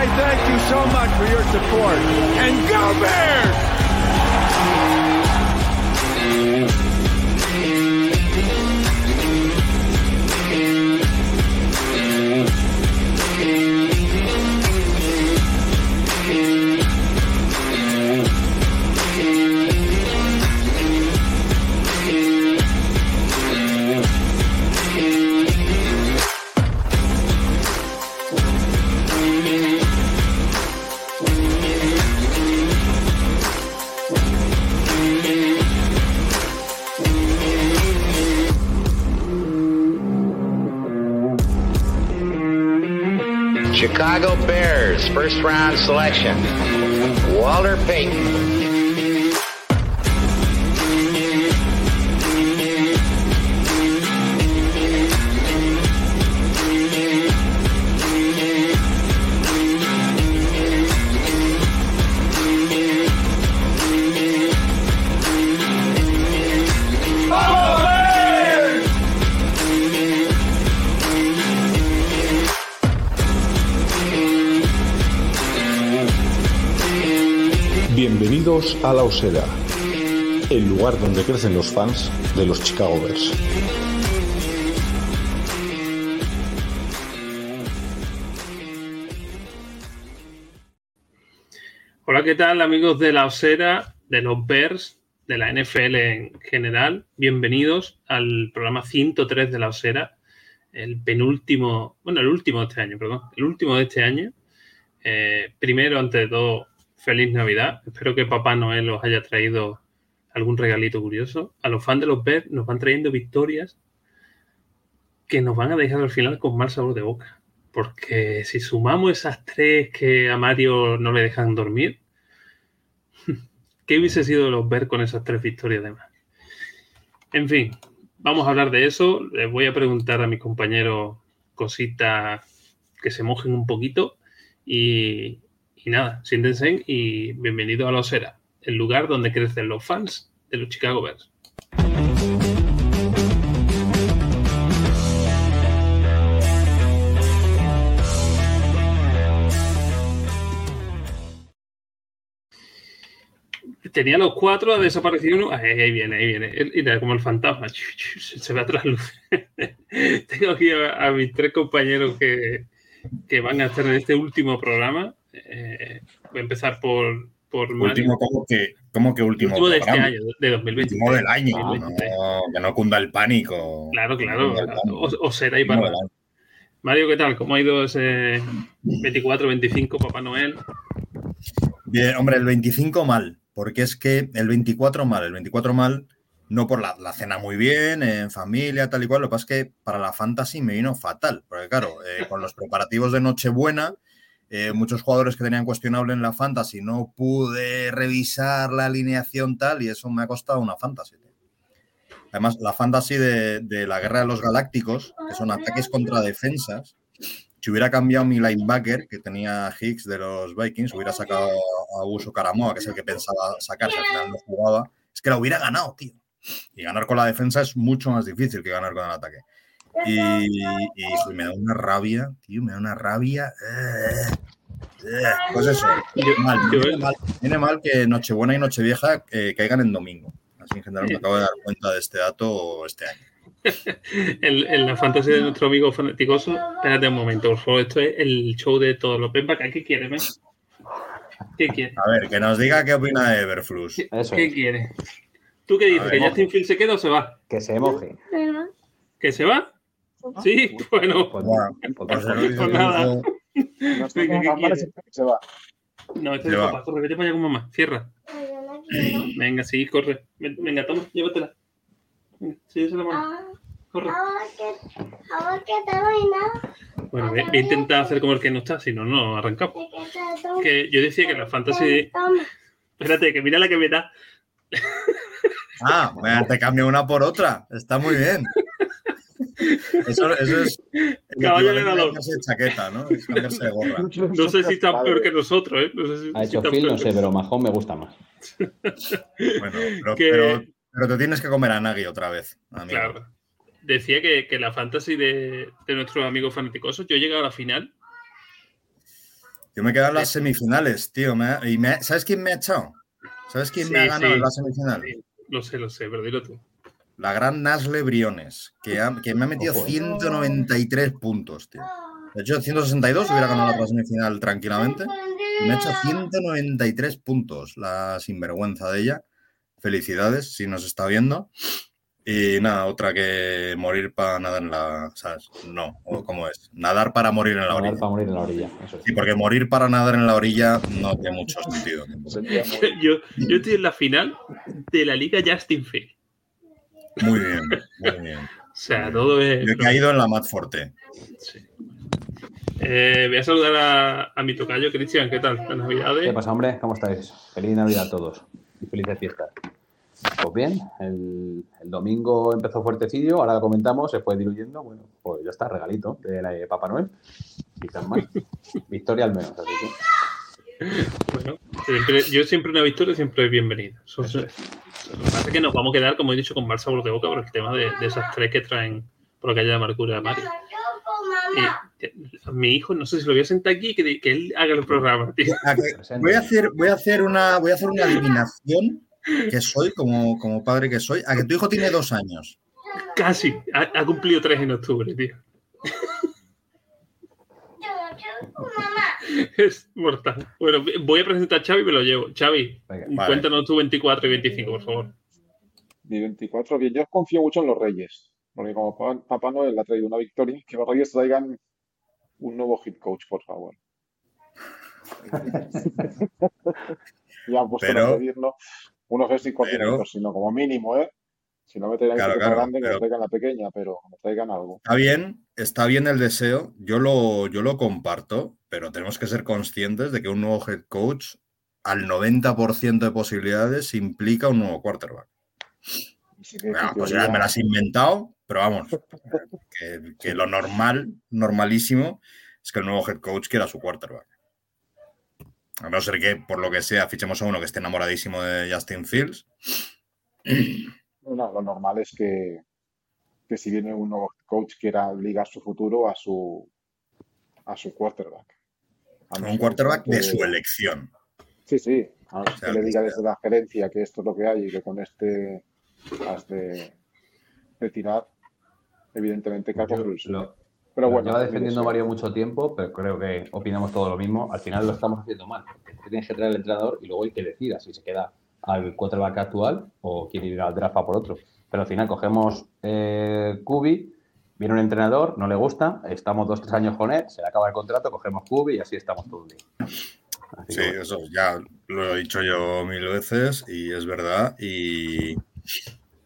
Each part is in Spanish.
I thank you so much for your support. And go Bears! First round selection. Walter Payton. A La Osera, el lugar donde crecen los fans de los Chicago Bears. Hola, ¿qué tal amigos de la Osera, de los Bears, de la NFL en general? Bienvenidos al programa 103 de la Osera, el penúltimo, bueno, el último de este año, perdón, el último de este año. Eh, primero, ante todo, feliz Navidad. Espero que Papá Noel os haya traído algún regalito curioso. A los fans de los Bears nos van trayendo victorias que nos van a dejar al final con mal sabor de boca. Porque si sumamos esas tres que a Mario no le dejan dormir, ¿qué hubiese sido los Bears con esas tres victorias de más? En fin, vamos a hablar de eso. Les voy a preguntar a mis compañeros cositas que se mojen un poquito. Y, y nada, siéntense y bienvenido a la Osera, el lugar donde crecen los fans de los Chicago Bears. Tenía los cuatro, ha desaparecido uno. Ahí, viene, ahí viene. Mira, como el fantasma. Se ve atrás luz. Tengo aquí a, a, mis tres compañeros que, que van a estar en este último programa. Eh, voy a empezar por. por último, ¿cómo que, ¿cómo que último? último de este año, de 2020. Último del año. No, que no cunda el pánico. Claro, claro. O, o, será ahí para. Mario, ¿qué tal? ¿Cómo ha ido ese 24-25 Papá Noel? Bien, hombre, el 25 mal, porque es que el 24 mal, el 24 mal, no por la, la, cena muy bien, en familia, tal y cual, lo que pasa es que para la fantasy me vino fatal, porque claro, eh, con los preparativos de Nochebuena, eh, muchos jugadores que tenían cuestionable en la fantasy, no pude revisar la alineación tal y eso me ha costado una fantasy. Además, la fantasy de, de la guerra de los galácticos, que son ataques contra defensas, si hubiera cambiado mi linebacker, que tenía Hicks de los Vikings, hubiera sacado a Uso Caramoa, que es el que pensaba sacarse, al final no jugaba, es que la hubiera ganado, tío. Y ganar con la defensa es mucho más difícil que ganar con el ataque. Y, y me da una rabia, tío, me da una rabia. Eh, eh, pues eso, mal, viene, mal, viene mal que Nochebuena y Nochevieja eh, caigan en domingo. Así en general me acabo de dar cuenta de este dato este año. en, en, la fantasía de nuestro amigo fanaticoso, espérate un momento, por favor, esto es el show de todos los Pempa. ¿Qué quiere, men? ¿Qué quiere? A ver, que nos diga qué opina de Everflux. ¿Qué, ¿qué quiere? ¿Tú qué dices? ¿Que Justin Field se queda o se va? Que se moje. ¿Que se va? Sí, bueno. Pues, Pues, nada. Se va. No, este Se es papá. Corre, vete para allá con mamá. Cierra. Venga, sí, corre. Ven- Venga, toma, llévatela. Sí, esa es la mano. Corre. Ahora que, ahora que te doy nada, Bueno, voy voy a intentar hacer como el que no está, si no, no arrancamos. que yo decía que la fantasy. Espérate, que mira la que me da. Ah, bueno, te cambio una por otra. Está muy bien. Eso, eso es. Caballo ganador. chaqueta, ¿no? Es cambiarse de gorra. No sé si está peor que nosotros, ¿eh? No sé si, Ha si hecho está Phil, no sé, pero Mahón me gusta más. Bueno, pero, Que- pero, pero te tienes que comer a Nagui otra vez. amigo. Claro. Decía que, que la fantasy de, de nuestros amigos yo he llegado a la final Yo me he quedado en las semifinales, tío. me ha- y me ha- ¿Sabes quién me ha echado? ¿Sabes quién me ha ganado sí. en la semifinal? Sí, Lo sé, lo sé, pero dilo tú. La gran Nasle Briones, que, ha- que me ha metido Ojo, eh. 193 puntos, tío. De hecho, 162 hubiera ganado la semifinal tranquilamente. Me ha hecho 193 puntos, la sinvergüenza de ella. Felicidades, si nos está viendo. Y nada, otra que morir para nadar en la. ¿Sabes? No, o ¿cómo es? Nadar para morir en la Nadar orilla. para morir en la orilla. Eso sí. Sí, porque morir para nadar en la orilla no tiene mucho sentido. Yo, yo estoy en la final de la Liga Justin Field. Muy bien, muy bien. O sea, todo es. Yo he caído en la Mat Forte. Sí. Eh, voy a saludar a, a mi tocayo, Cristian. ¿Qué tal? Las ¿Qué navidades. pasa, hombre? ¿Cómo estáis? Feliz Navidad a todos y felices fiestas. Pues bien, el, el domingo empezó fuertecillo, ahora lo comentamos, se fue diluyendo. Bueno, pues ya está, regalito de la de Papá Noel. Quizás más. Victoria al menos, así que. Bueno, siempre- yo siempre una victoria siempre es bienvenida. Eso Eso es. Lo que pasa es que nos vamos a quedar, como he dicho, con mal sabor de boca por el tema de, de esas tres que traen por la calle de amargura de Mario. Y, eh, mi hijo, no sé si lo voy a sentar aquí, que, que él haga el programa, tío. Voy a hacer, voy a hacer una, voy a hacer una adivinación que soy, como, como padre que soy, a que tu hijo tiene dos años. Casi. Ha, ha cumplido tres en octubre, tío. Es mortal. Bueno, voy a presentar a Xavi y me lo llevo. Xavi, Venga, vale. cuéntanos tú 24 y 25, por favor. Mi 24, bien, yo confío mucho en los Reyes, porque como Pa- Papá Noel ha traído una victoria, que los Reyes traigan un nuevo hit coach, por favor. ya han puesto Pero- a pedirlo, uno no sé si continentos, sino como mínimo, ¿eh? Si no me traigan Claro, la claro, grande, que me traigan la pequeña, pero me traigan algo. Está bien, está bien el deseo, yo lo, yo lo comparto, pero tenemos que ser conscientes de que un nuevo head coach al 90% de posibilidades implica un nuevo quarterback. Que, Bueno, en pues ya me las he inventado, pero vamos, que, que lo normal, normalísimo, es que el nuevo head coach quiera su quarterback. A no ser que, por lo que sea, fichemos a uno que esté enamoradísimo de Justin Fields. no, lo normal es que, que si viene un nuevo coach quiera ligar su futuro a su a su quarterback. A Un quarterback de su elección. Sí, sí. A sea, que le diga desde la gerencia que esto es lo que hay y que con este has de, de tirar, evidentemente que lo- Pero bueno, lleva defendiendo. Mario mucho tiempo, pero creo que opinamos todo lo mismo. Al final lo estamos haciendo mal. porque Tienes que traer el entrenador y luego hay que decida si se queda al quarterback actual o quiere ir al draft a por otro. Pero al final cogemos eh, Kubi, viene un entrenador, no le gusta, estamos dos, tres años con él, se le acaba el contrato, cogemos Kubi y así estamos todo el día. Así Sí, bueno. eso ya lo he dicho yo mil veces y es verdad. Y,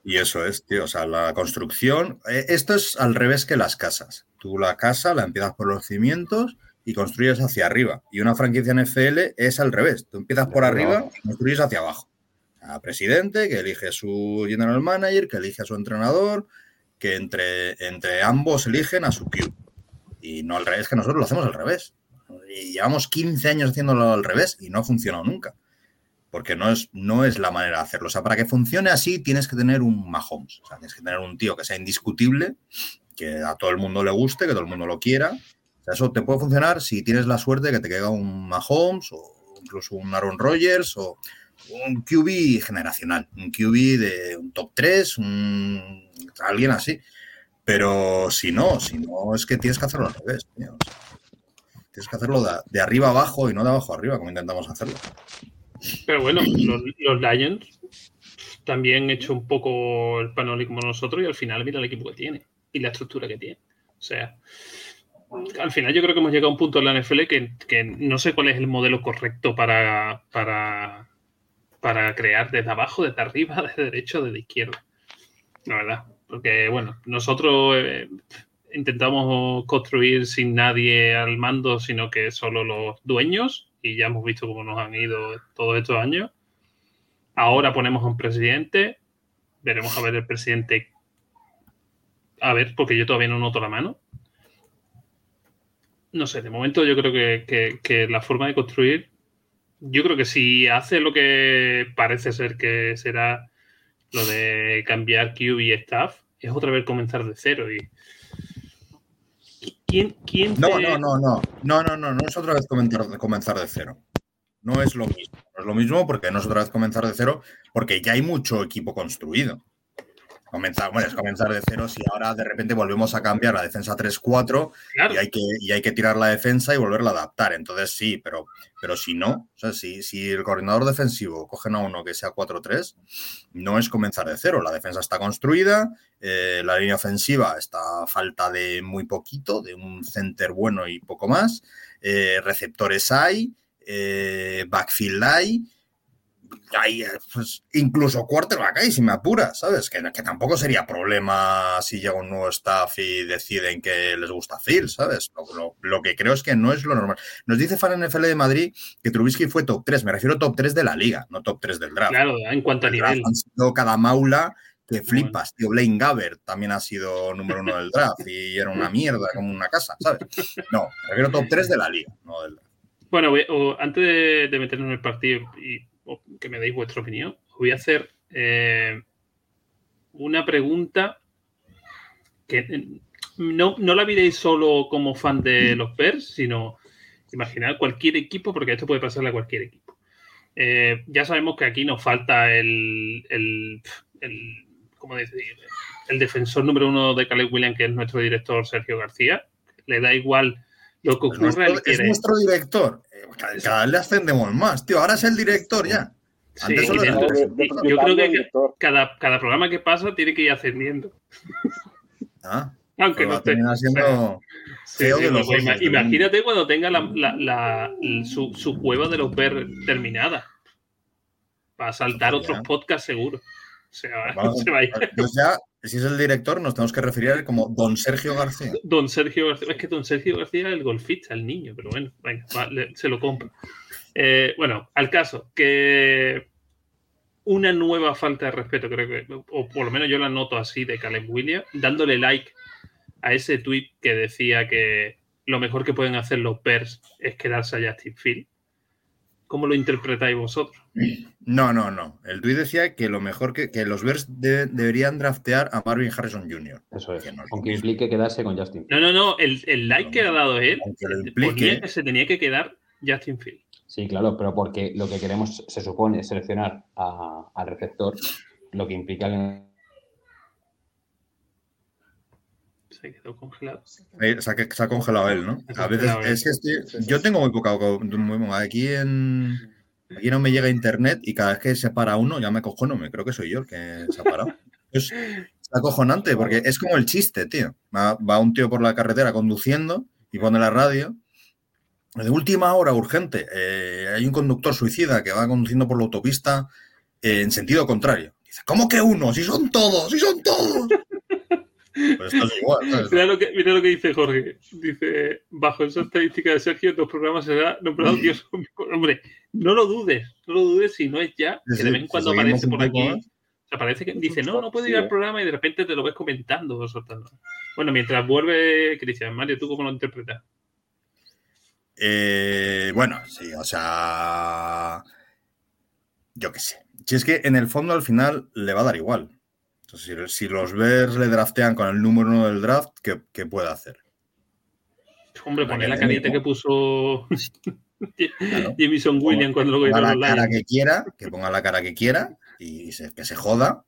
y eso es, tío. O sea, la construcción. eh, esto es al revés que las casas. Tú la casa la empiezas por los cimientos y construyes hacia arriba. Y una franquicia NFL es al revés. Tú empiezas por arriba y construyes hacia abajo. A presidente que elige su general manager, que elige a su entrenador, que entre, entre ambos eligen a su Q. Y no al revés, que nosotros lo hacemos al revés. Y llevamos 15 años haciéndolo al revés y no ha funcionado nunca. Porque no es, no es la manera de hacerlo. O sea, para que funcione así tienes que tener un Mahomes. O sea, tienes que tener un tío que sea indiscutible, que a todo el mundo le guste, que todo el mundo lo quiera. O sea, eso te puede funcionar si tienes la suerte de que te caiga un Mahomes o incluso un Aaron Rodgers o un QB generacional. Un QB de un top 3, un, alguien así. Pero si no, si no, es que tienes que hacerlo al revés. tío. Tienes que hacerlo de, de arriba abajo y no de abajo arriba, como intentamos hacerlo. Pero bueno, los, Lions también han hecho un poco el panoli como nosotros y al final mira el equipo que tiene y la estructura que tiene. O sea, al final yo creo que hemos llegado a un punto en la NFL que, no sé cuál es el modelo correcto para, para crear desde abajo, desde arriba, desde derecho, desde izquierda. La verdad. Porque, bueno, nosotros eh, intentamos construir sin nadie al mando, sino que solo los dueños, y ya hemos visto cómo nos han ido todos estos años. Ahora ponemos a un presidente, veremos a ver el presidente. A ver, porque yo todavía no noto la mano. No sé, de momento yo creo que, que- que la forma de construir, yo creo que si hace lo que parece ser que será lo de cambiar QB y staff, es otra vez comenzar de cero. Y, ¿quién, quién No, te- no, no, no. No, no, no, no es otra vez comenzar, comenzar de cero. No es lo mismo. No es lo mismo porque no es otra vez comenzar de cero, porque ya hay mucho equipo construido. Comenzar, bueno, es comenzar de cero si ahora de repente volvemos a cambiar la defensa 3-4 Claro, y hay, que, y hay que tirar la defensa y volverla a adaptar. Entonces sí, pero, pero si no, o sea, si, si el coordinador defensivo cogen a uno que sea 4-3, no es comenzar de cero. La defensa está construida, eh, la línea ofensiva está a falta de muy poquito, de un center bueno y poco más. eh, receptores hay, eh, backfield hay. Hay, pues, incluso quarterback hay, si me apura, ¿sabes? Que, que tampoco sería problema si llega un nuevo staff y deciden que les gusta Phil, ¿sabes? Lo, lo- lo que creo es que no es lo normal. Nos dice Fan NFL de Madrid que Trubisky fue top 3, me refiero a top 3 de la liga, no top 3 del draft. claro, en cuanto a El nivel. han sido cada maula que flipas, tío. Blaine Gabbert también ha sido número uno del draft y era una mierda como una casa, ¿sabes? No, me refiero a top 3 de la liga, no del draft. Bueno, antes de, meternos en el partido y que me deis vuestra opinión, os voy a hacer eh, una pregunta que eh, no, no la miréis solo como fan de los Bears, sino imaginar cualquier equipo, porque esto puede pasarle a cualquier equipo. Eh, ya sabemos que aquí nos falta el, el, el- ¿cómo decir? el defensor número uno de Caleb Williams, que es nuestro director Sergio García. Le da igual lo que ocurra, él nuestro, es nuestro director. Cada, cada vez le ascendemos más, tío. Ahora es el director ya. Sí, Antes solo y era dentro- el De- de- yo creo que cada, cada programa que pasa tiene que ir ascendiendo. Ah, Aunque no esté. Sí, sí, los pues, ima- imagínate cuando tenga la, la- su, su cueva de los ver terminada. Va a saltar otros podcasts seguro. Vamos, se va a ir. pues ya, si es el director, nos tenemos que referir a él como Don Sergio García. Don Sergio García. Es que Don Sergio García es el golfista, el niño, pero bueno, venga, va, le- se lo compro. Eh, bueno, al caso, que una nueva falta de respeto, creo que, o por lo menos yo la noto así de Caleb Williams, dándole like a ese tweet que decía que lo mejor que pueden hacer los Bears es quedarse a Justin Field. ¿Cómo lo interpretáis vosotros? No, no, no. El tuit decía que lo mejor que, que los Bears de- deberían draftear a Marvin Harrison Jr. Eso es. Que no Aunque implique quedarse con Justin. No, no, no, el, el like que ha dado él implique. que se tenía que quedar Justin Field. Sí, claro, pero porque lo que queremos, se supone, es seleccionar a- al receptor, lo que implica que Se quedó congelado. Eh, Se ha, que- se ha congelado él, ¿no? A veces es que estoy- yo tengo muy poca. muy- aquí en. Aquí no me llega internet y cada vez que se para uno ya me cojono. Me creo que soy yo el que se ha parado. Es, es acojonante porque es como el chiste, tío. Va, va un tío por la carretera conduciendo y pone la radio. De última hora, urgente. eh, hay un conductor suicida que va conduciendo por la autopista eh, en sentido contrario. Dice, ¿cómo que uno? Si son todos, si son todos. Pues esto es igual. ¿sabes? Mira lo, que, mira lo que dice Jorge. Dice, bajo esa estadística de Sergio, dos programas será nombrado Dios. Hombre, no lo dudes, no lo dudes si no es ya, Sí, que de vez en cuando aparece por aquí. más. o sea, parece que dice, no, no puedo ir al eh. programa y de repente te lo ves comentando o soltando. Bueno, mientras vuelve Cristian, Mario, ¿tú cómo lo interpretas? Eh, bueno, sí, o sea. Yo qué sé. Si es que en el fondo al final le va a dar igual. Si, si los Bears le draftean con el número uno del draft, ¿qué, qué puede hacer? Hombre, poner la carita que puso Claro. Jamison Williams cuando lo ponga la cara que quiera, que ponga la cara que quiera y se- que se joda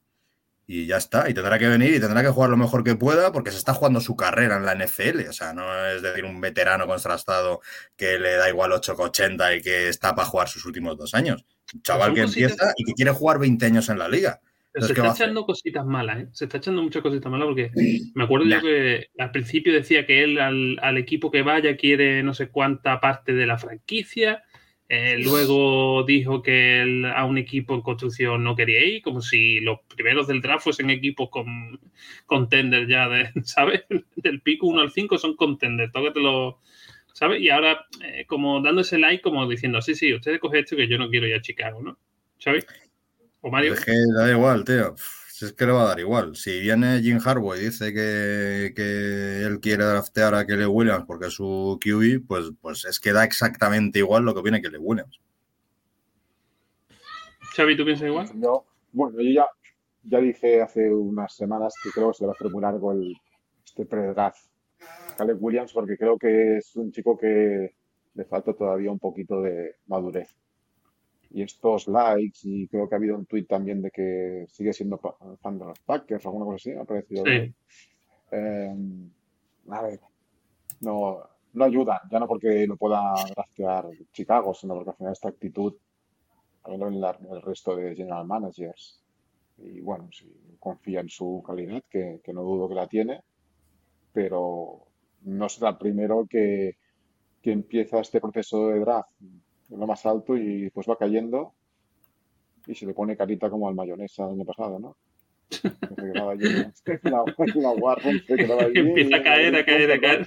y ya está. Y tendrá que venir y tendrá que jugar lo mejor que pueda porque se está jugando su carrera en la NFL. O sea, no es decir un veterano contrastado que le da igual 8,80 y que está para jugar sus últimos dos años. Un chaval son que cositas- empieza y que quiere jugar 20 años en la liga. Pero se Entonces, ¿qué va está echando cositas malas, ¿eh? Se está echando muchas cositas malas porque me acuerdo yo que al principio decía que él al, al equipo que vaya quiere no sé cuánta parte de la franquicia. Eh, luego dijo que él a un equipo en construcción no quería ir, como si los primeros del draft fuesen equipos con contenders ya, de, ¿sabes? Del pico 1 al 5 son contenders, tócatelo, ¿sabes? Y ahora eh, como dando ese like, como diciendo, sí, sí, ustedes cogen esto que yo no quiero ir a Chicago, ¿no? ¿Sabes? O Mario. Es que da igual, tío. Es que le va a dar igual. Si viene Jim Harbaugh y dice que, que él quiere draftear a Kelly Williams porque es su QB, pues, pues es que da exactamente igual lo que viene Kelly Williams. Xavi, ¿tú piensas igual? Yo, bueno, yo ya, ya dije hace unas semanas que creo que se va a hacer muy largo el, este pre-draft Caleb Williams porque creo que es un chico que le falta todavía un poquito de madurez. Y estos likes, y creo que ha habido un tuit también de que sigue siendo fan de los Packers o alguna cosa así, me ha parecido. Sí. Eh, a ver, no, no ayuda, ya no porque lo pueda draftear Chicago, sino porque al final esta actitud, también en el resto de general managers. Y bueno, si confía en su calidad, que, que no dudo que la tiene, pero no será el primero que, que empieza este proceso de draft lo más alto y después va cayendo y se le pone carita como al mayonesa el año pasado, ¿no? Que se quedaba allí en la, en la War Room, se quedaba allí Empieza a y- caer, a caer, a caer.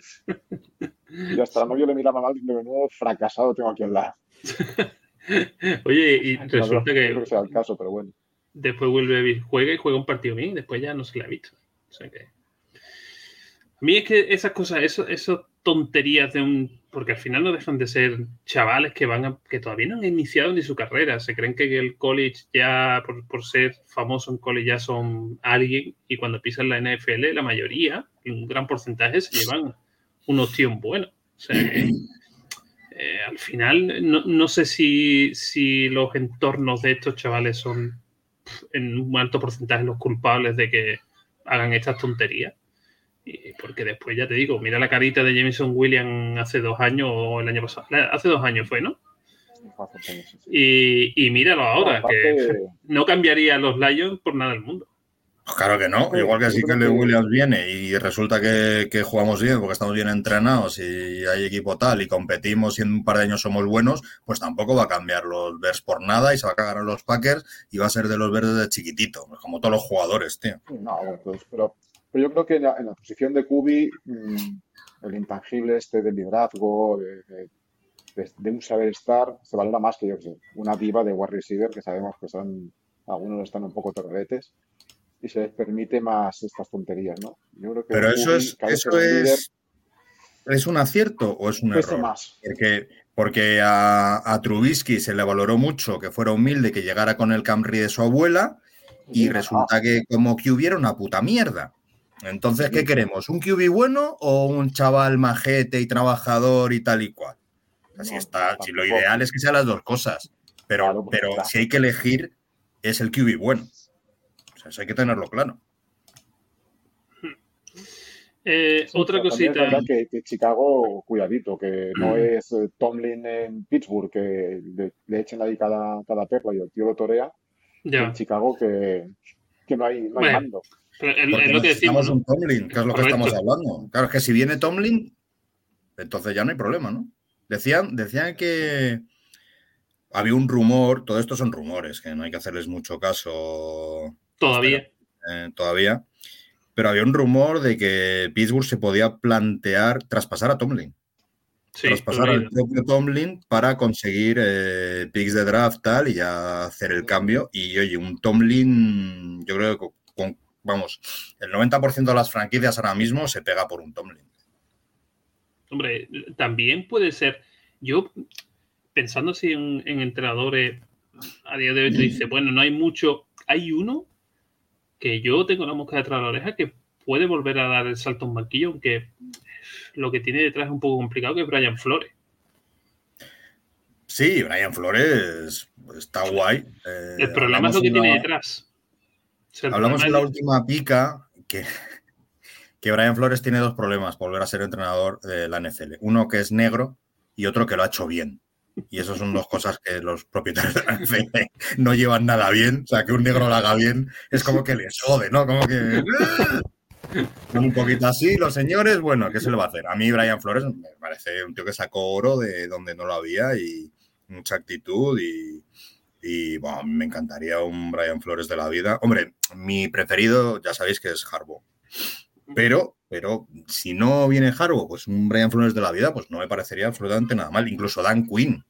Y hasta el novio le miraba mal diciendo, menudo fracasado tengo aquí al lado. Oye, y resulta no creo que que sea el caso, pero bueno. después vuelve, juega y juega un partido bien, y después ya no se le ha visto. O sea que. A mí es que esas cosas, eso, esas tonterías de un. Porque al final no dejan de ser chavales que van a, que todavía no han iniciado ni su carrera. Se creen que el college ya, por, por ser famoso en college, ya son alguien. Y cuando pisan la NFL, la mayoría, un gran porcentaje, se llevan unos tíos buenos. O sea que, eh, al final, no, no sé si, si los entornos de estos chavales son en un alto porcentaje los culpables de que hagan estas tonterías. Y porque después, ya te digo, mira la carita de Jameson Williams hace dos años o el año pasado. Hace dos años fue, ¿no? Y, y míralo ahora, No, que no cambiaría a los Lions por nada del mundo. Pues claro que no. Igual que Caleb que- Williams viene y resulta que, que jugamos bien porque estamos bien entrenados y hay equipo tal y competimos y en un par de años somos buenos, pues tampoco va a cambiar los Bears por nada y se va a cagar a los Packers y va a ser de los verdes de chiquitito, como todos los jugadores, tío. No, bueno, pues, pero, pero yo creo que en la, en la posición de Kubi, mm, el intangible este del liderazgo, de, de- de- de un saber estar, se valora más que yo que sé, una diva de wide receiver que sabemos que son, algunos están un poco torretes y se les permite más estas tonterías, ¿no? Yo creo que Pero eso es, eso líder es, ¿es un acierto o es un error? más. Porque, porque a, a Trubisky se le valoró mucho que fuera humilde, que llegara con el Camry de su abuela y Sí, resulta que como que hubiera una puta mierda. Entonces, ¿qué queremos? ¿Un QB bueno o un chaval majete y trabajador y tal y cual? Así No, está. Si lo ideal es que sean las dos cosas. Pero, Claro, pero claro. si hay que elegir, es el QB bueno. O sea, eso hay que tenerlo claro. Eh, Sí, otra cosita. Es verdad que, que Chicago, cuidadito, que no Mm. es eh, Tomlin en Pittsburgh, que le, le echen ahí cada, cada perla y el tío lo torea. Ya. En Chicago, que, que no hay, no hay Bueno, mando. Es lo que un Tomlin, que es lo que estamos hablando. Claro, es que si viene Tomlin, entonces ya no hay problema, ¿no? Decían, decían que había un rumor, todo esto son rumores, que no hay que hacerles mucho caso Todavía. eh, todavía, pero había un rumor de que Pittsburgh se podía plantear traspasar a Tomlin, Sí, traspasar al propio Tomlin para conseguir eh, picks de draft tal y ya hacer el cambio. Y oye, un Tomlin, yo creo que vamos, el 90% de las franquicias ahora mismo se pega por un Tomlin. Hombre, también puede ser. Yo, pensando así en, en entrenadores, a día de hoy te dice, bueno, no hay mucho. Hay uno que yo tengo la mosca detrás de la oreja que puede volver a dar el salto en banquillo, aunque lo que tiene detrás es un poco complicado, que es Brian Flores. Sí, Brian Flores está guay. Eh, El problema es lo que en tiene detrás. Hablamos en la última pica que, que Brian Flores tiene dos problemas por volver a ser entrenador de la NFL. Uno que es negro y otro que lo ha hecho bien. Y eso son dos cosas que los propietarios de la NFL no llevan nada bien. O sea, que un negro lo haga bien es como que les jode, ¿no? Como que... Son un poquito así los señores. Bueno, ¿qué se le va a hacer? A mí Brian Flores me parece un tío que sacó oro de donde no lo había y mucha actitud y, y bueno, me encantaría un Brian Flores de la vida. Hombre, mi preferido, ya sabéis que es Harbaugh. Pero, pero si no viene Harbaugh, pues un Brian Flores de la vida, pues no me parecería absolutamente nada mal. Incluso Dan Quinn,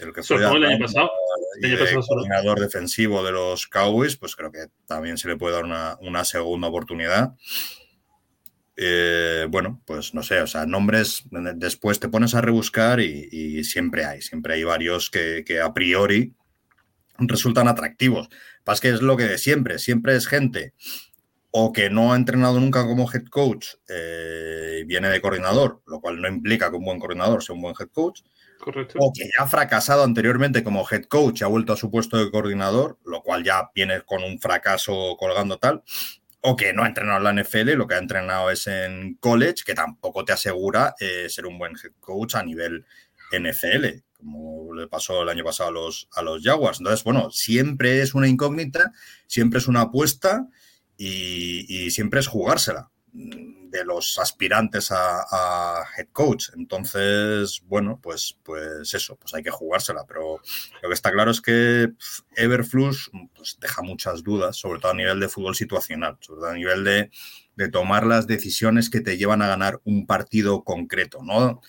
el que fue el año pasado. y El coordinador defensivo de los Cowboys, pues creo que también se le puede dar una, una segunda oportunidad. Eh, bueno, pues no sé, o sea, nombres después te pones a rebuscar y, y siempre hay, siempre hay varios que, que a priori resultan atractivos. Pasa que es lo que de siempre, siempre es gente o que no ha entrenado nunca como head coach eh, y viene de coordinador, lo cual no implica que un buen coordinador sea un buen head coach, Correcto. o que ya ha fracasado anteriormente como head coach y ha vuelto a su puesto de coordinador, lo cual ya viene con un fracaso colgando tal, o que no ha entrenado en la NFL, lo que ha entrenado es en college, que tampoco te asegura eh, ser un buen head coach a nivel NFL, como le pasó el año pasado a los, a los Jaguars. Entonces, bueno, siempre es una incógnita, siempre es una apuesta y, y siempre es jugársela de los aspirantes a, a, head coach. Entonces, bueno, pues, pues eso, pues hay que jugársela. Pero lo que está claro es que Everflux pues, deja muchas dudas, sobre todo a nivel de fútbol situacional, sobre todo a nivel de, de tomar las decisiones que te llevan a ganar un partido concreto, ¿no?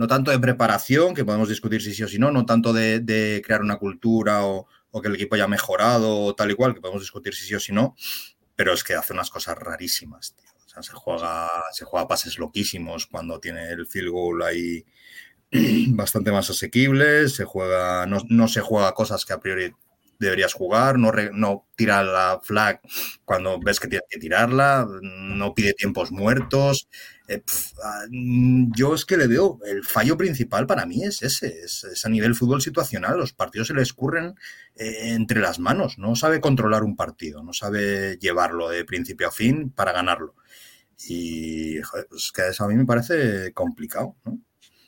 No tanto de preparación, que podemos discutir si sí o si no, no tanto de, crear una cultura o, que el equipo haya mejorado o tal y cual, que podemos discutir si sí o si no, pero es que hace unas cosas rarísimas, tío. O sea, se juega, se juega pases loquísimos cuando tiene el field goal ahí bastante más asequible, se juega, no, no se juega cosas que a priori deberías jugar, no, no tira la flag cuando ves que tienes que tirarla, no pide tiempos muertos. Eh, pf, yo es que le veo, el fallo principal para mí es ese, es, es, a nivel fútbol situacional, los partidos se le escurren eh, entre las manos, no sabe controlar un partido, no sabe llevarlo de principio a fin para ganarlo. Y joder, pues que eso a mí me parece complicado, ¿no?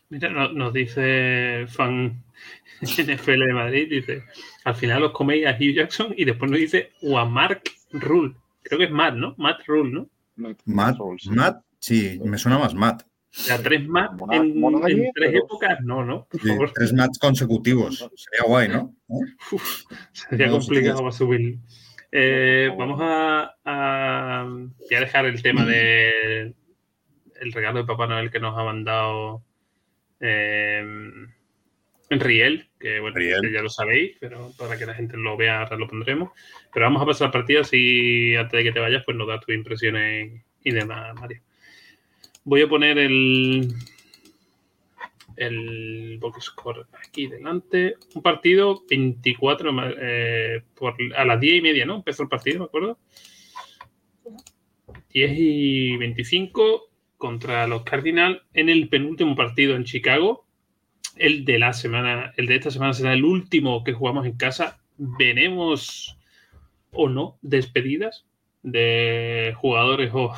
Mira, nos dice fan NFL de Madrid, dice, al final os coméis a Hugh Jackson y después nos dice o a Mark Rule. Creo que es Matt, ¿no? Matt Rule, ¿no? Matt, Matt, sí, me suena más Matt. Ya, tres Matt en, en tres épocas, no, ¿no? Por sí, favor. Tres Mats consecutivos. Sería guay, ¿no? Uf, sería no, complicado para subir. Eh, vamos a, dejar el tema de el regalo de Papá Noel que nos ha mandado eh, en Riel, que bueno, Riel. Que ya lo sabéis, pero para que la gente lo vea ahora lo pondremos. Pero vamos a pasar la partida, así antes de que te vayas, pues nos das tus impresiones y demás, Mario. Voy a poner el el box score aquí delante. Un partido 24 eh, por, a las 10 y media, ¿no? Empezó el partido, me acuerdo. 10 y 25 contra los Cardinals en el penúltimo partido en Chicago. El de la semana, el de esta semana será el último que jugamos en casa. Veremos o no despedidas de jugadores o,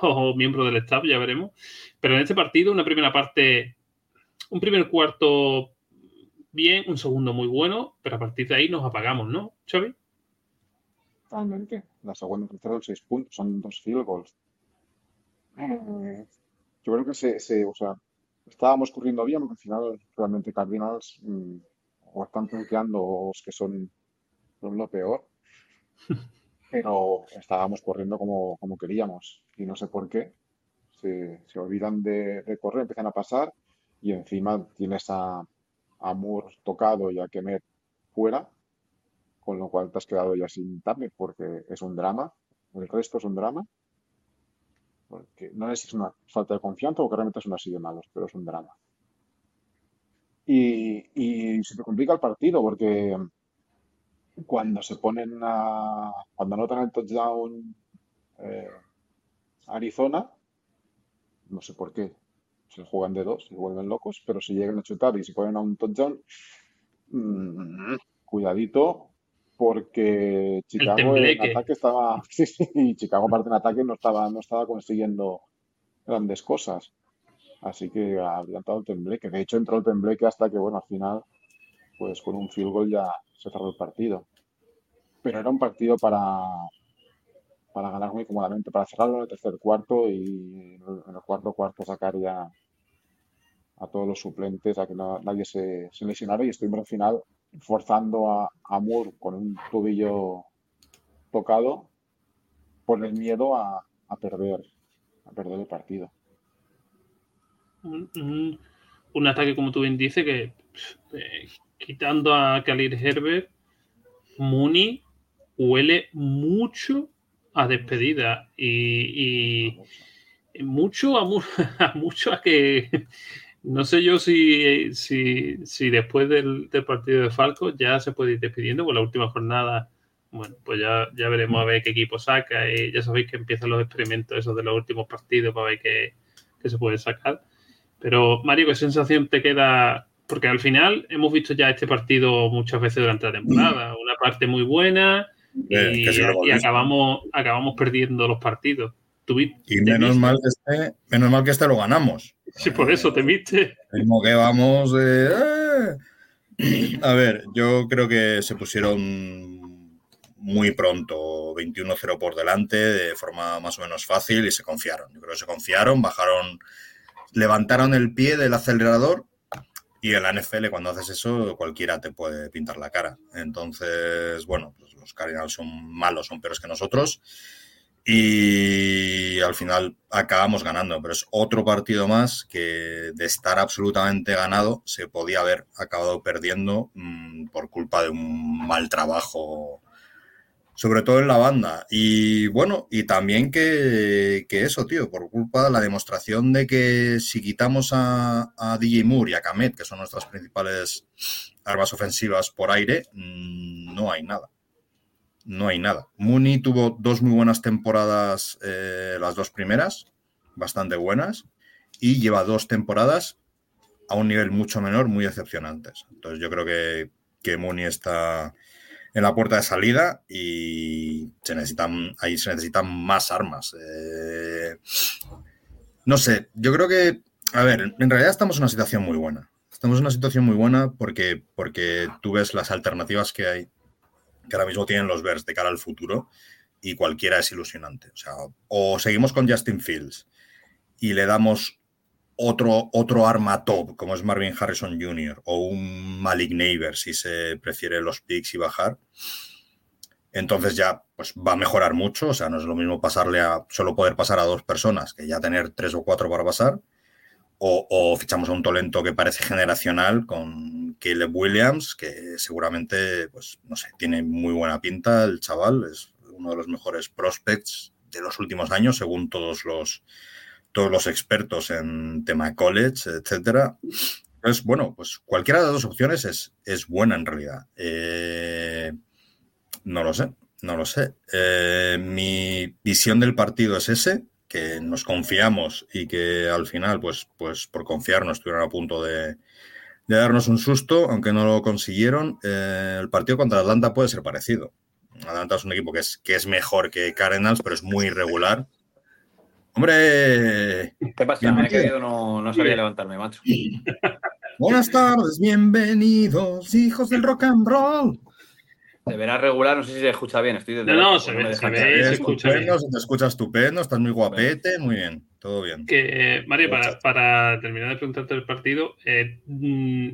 o, o miembros del staff, ya veremos. Pero en este partido, una primera parte un primer cuarto bien, un segundo muy bueno, pero a partir de ahí nos apagamos, ¿no, Xavi? Totalmente. La segunda tercera seis puntos, son dos field goals. Yo creo que se, se, o sea, estábamos corriendo bien, porque al final realmente Cardinals mmm, o están planteando o es que son, son lo peor. Pero estábamos corriendo como, como queríamos. Y no sé por qué. Se, se olvidan de, de correr, empiezan a pasar y encima tienes a, a tocado y a Kemet fuera, con lo cual te has quedado ya sin Tape porque es un drama, el resto es un drama, porque no sé si es una falta de confianza o que realmente son así de malos, pero es un drama. Y, y se te complica el partido porque cuando se ponen a, cuando anotan el touchdown eh, Arizona, no sé por qué, se juegan de dos, se vuelven locos, pero si llegan a chutar y se ponen a un touchdown, mmm, cuidadito, porque Chicago en ataque estaba, sí, sí, Chicago aparte en ataque no estaba, no estaba consiguiendo grandes cosas. Así que ha adelantado el tembleque. De hecho, entró el tembleque hasta que, bueno, al final, pues con un field goal ya se cerró el partido. Pero era un partido para, para ganar muy cómodamente, para cerrarlo en el tercer cuarto y en el cuarto cuarto sacar ya a todos los suplentes a que nadie se, lesionara y estuvimos al final forzando a, a, Moore con un tobillo tocado por el miedo a, a perder a perder el partido. Un, ataque, como tú bien dices, que eh, quitando a Khalil Herbert, Mooney huele mucho a despedida y, mucho a, mucho a que no sé yo si, si, si después del, del, partido de Falco ya se puede ir despidiendo, con la última jornada Bueno, pues ya, ya veremos a ver qué equipo saca y ya sabéis que empiezan los experimentos esos de los últimos partidos para ver qué, qué se puede sacar. Pero, Mario, ¿qué sensación te queda? Porque al final hemos visto ya este partido muchas veces durante la temporada. Una parte muy buena y, Eh, y acabamos, acabamos perdiendo los partidos. ¿Tuvi- Y menos mal que este, menos mal que este lo ganamos. Sí, por eso te viste. Mismo que vamos. "Eh". A ver, yo creo que se pusieron muy pronto 21-0 por delante de forma más o menos fácil y se confiaron. Yo creo que se confiaron, bajaron, levantaron el pie del acelerador y en la NFL cuando haces eso cualquiera te puede pintar la cara. Entonces, bueno, pues los Cardinals son malos, son peores que nosotros y al final acabamos ganando, pero es otro partido más que de estar absolutamente ganado se podía haber acabado perdiendo mm, por culpa de un mal trabajo, sobre todo en la banda. Y bueno, y también que, eso, tío, por culpa de la demostración de que si quitamos a, a DJ Moore y a Kamet, que son nuestras principales armas ofensivas por aire, mm, no hay nada no hay nada. Mooney tuvo dos muy buenas temporadas, eh, las dos primeras, bastante buenas, y lleva dos temporadas a un nivel mucho menor, muy decepcionantes. Entonces yo creo que, que Mooney está en la puerta de salida y se necesitan, ahí se necesitan más armas. Eh, no sé, yo creo que, a ver, en realidad estamos en una situación muy buena. Estamos en una situación muy buena porque, porque tú ves las alternativas que hay que ahora mismo tienen los Bears de cara al futuro y cualquiera es ilusionante. O sea, o seguimos con Justin Fields y le damos otro, otro arma top, como es Marvin Harrison Jr., o un Malik Neighbor, si se prefiere los picks y bajar. Entonces ya pues, va a mejorar mucho. O sea, no es lo mismo pasarle a solo poder pasar a dos personas que ya tener tres o cuatro para pasar. O, o fichamos a un talento que parece generacional con Caleb Williams, que seguramente, pues, no sé, tiene muy buena pinta el chaval, es uno de los mejores prospects de los últimos años, según todos los, todos los expertos en tema college, etcétera. Entonces, bueno, pues cualquiera de las dos opciones es, es buena en realidad. Eh, no lo sé, no lo sé. Eh, mi visión del partido es ese, que nos confiamos y que al final, pues, pues por confiarnos, estuvieron a punto de, de darnos un susto, aunque no lo consiguieron. Eh, el partido contra Atlanta puede ser parecido. Atlanta es un equipo que es, que es mejor que Cardinals, pero es muy irregular. ¡Hombre! ¿Qué pasa? Me he querido, no, no sabía levantarme, macho. Buenas tardes, bienvenidos, hijos del rock and roll. Se verá regular, no sé si se escucha bien. Estoy desde No, no, se me se ve, se Es escucha estupendo, bien. se te escucha estupendo, estás muy guapete, muy bien, todo bien. Que, eh, Mario, para, para terminar de preguntarte el partido, eh, mm,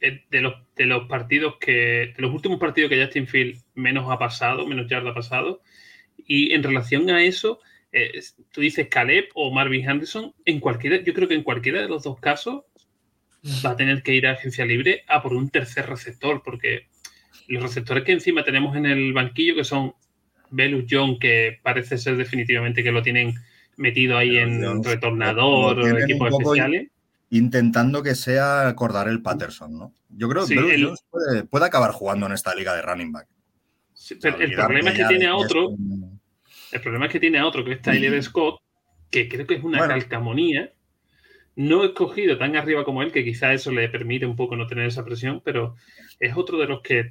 eh, de, los, de los partidos que, de los últimos partidos que Justin Field menos ha pasado, menos yarda ha pasado, y en relación a eso, eh, tú dices Caleb o Marvin Henderson, en cualquiera, yo creo que en cualquiera de los dos casos va a tener que ir a agencia libre a por un tercer receptor, porque los receptores que encima tenemos en el banquillo, que son Belus John, que parece ser definitivamente que lo tienen metido ahí en retornador o equipos especiales. Intentando que sea acordar el Patterson, ¿no? Yo creo que Sí, el- puede, puede acabar jugando en esta liga de running back. Sí, pero el problema es que tiene a es otro, un- el problema es que tiene a otro, que es Tyler Scott, que creo que es una Bueno. calcamonía. No he escogido tan arriba como él, que quizá eso le permite un poco no tener esa presión, pero es otro de los que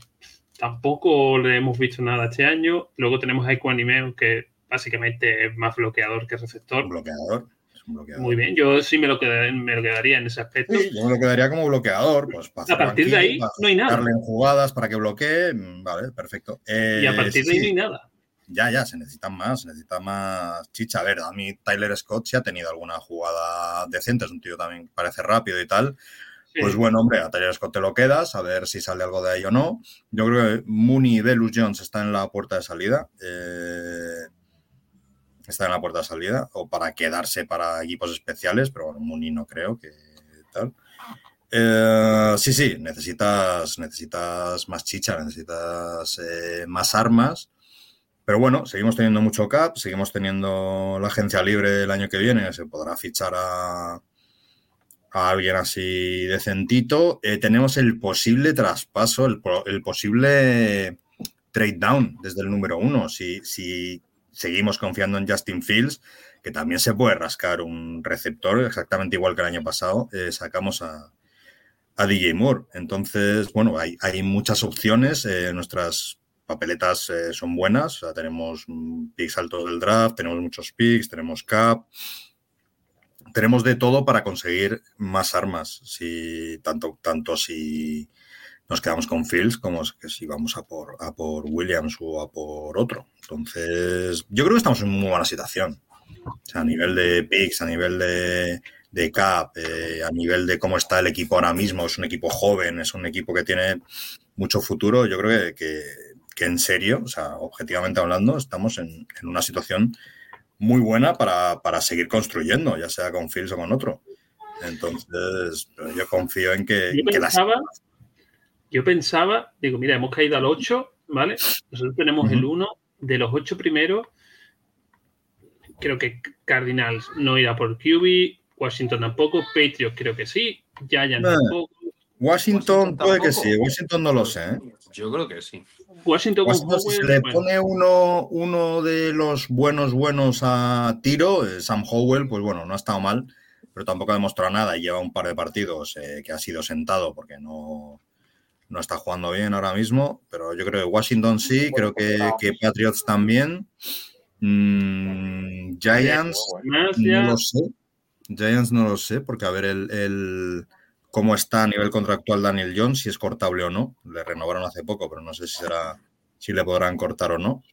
tampoco le hemos visto nada este año. Luego tenemos a Equanimeo, que básicamente es más bloqueador que receptor. un bloqueador. Es un bloqueador. Muy bien, yo sí me lo, queda- me lo quedaría en ese aspecto. Sí, yo me lo quedaría como bloqueador. Pues, A partir de ahí, no hay nada. Darle en jugadas para que bloquee. mm, Vale, perfecto. Eh, y a partir de ahí sí, no hay nada. Ya, ya, se necesitan más, se necesita más chicha. A ver, a mí Tyler Scott sí ha tenido alguna jugada decente, es un tío también que parece rápido y tal. Sí. Pues bueno, hombre, a Tyler Scott te lo quedas, a ver si sale algo de ahí o no. Yo creo que Mooney y Velus Jones están en la puerta de salida. eh, están en la puerta de salida, o para quedarse para equipos especiales, pero bueno, Mooney no creo que tal. Eh, sí, sí, necesitas, necesitas más chicha, necesitas eh, más armas. Pero bueno, seguimos teniendo mucho cap, seguimos teniendo la agencia libre el año que viene, se podrá fichar a, alguien así decentito. Eh, tenemos el posible traspaso, el posible trade down desde el número uno. Si, si seguimos confiando en Justin Fields, que también se puede rascar un receptor exactamente igual que el año pasado, eh, sacamos a, a, DJ Moore. Entonces, bueno, hay, hay muchas opciones. Eh, nuestras papeletas eh, son buenas. Tenemos picks altos del draft, tenemos muchos picks, tenemos cap. Tenemos de todo para conseguir más armas, si, tanto, tanto si nos quedamos con Fields como si vamos a por, a por Williams o a por otro. Entonces, yo creo que estamos en muy buena situación. A nivel de picks, a nivel de, cap, eh, a nivel de cómo está el equipo ahora mismo, es un equipo joven, es un equipo que tiene mucho futuro. Yo creo que, que en serio, o sea, objetivamente hablando, estamos en, en una situación muy buena para, para, seguir construyendo, ya sea con Fields o con otro. Entonces, yo confío en que, yo que pensaba, las... Yo pensaba, digo, mira, hemos caído al 8, ¿vale? Nosotros tenemos uh -huh. el 1 de los 8 primeros. Creo que Cardinals no irá por QB, Washington tampoco, Patriots creo que sí, Giants Eh, tampoco. Washington, Washington puede que sí, Washington no lo sé. ¿eh? Yo creo que sí. Washington, Washington, si se Howell, le bueno, pone uno, uno de los buenos, buenos a tiro, eh, Sam Howell, pues bueno, no ha estado mal, pero tampoco ha demostrado nada y lleva un par de partidos eh, que ha sido sentado porque no, no está jugando bien ahora mismo, pero yo creo que Washington sí, creo que, que Patriots también. Mm, Giants, más no lo sé. Giants no lo sé, porque a ver el, el- cómo está a nivel contractual Daniel Jones, si es cortable o no. Le renovaron hace poco, pero no sé si será, si le podrán cortar o no.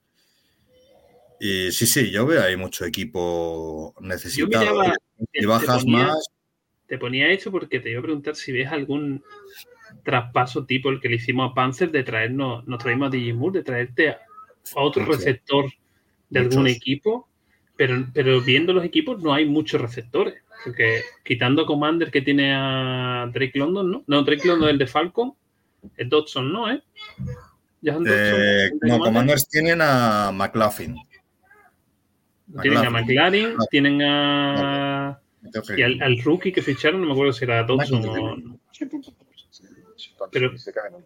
Y sí, sí, yo veo ahí mucho equipo necesitado. y te bajas ponía, más, te ponía esto porque te iba a preguntar si ves algún traspaso tipo el que le hicimos a Panzer de traernos, nos traímos a Moore, de traerte a otro Mucho. receptor de algún equipo, pero, pero viendo los equipos no hay muchos receptores. Porque quitando a Commander que tiene a Drake London, ¿no? No, Drake London es el de Falcon, es Dodson, ¿no? ¿Eh? Dodson, eh, no, Commander. Commanders tienen a McLaughlin. Tienen a McLaughlin. McLaren, tienen a. Y al, al rookie que ficharon, no me acuerdo si era Dodson o. Pero- se caen un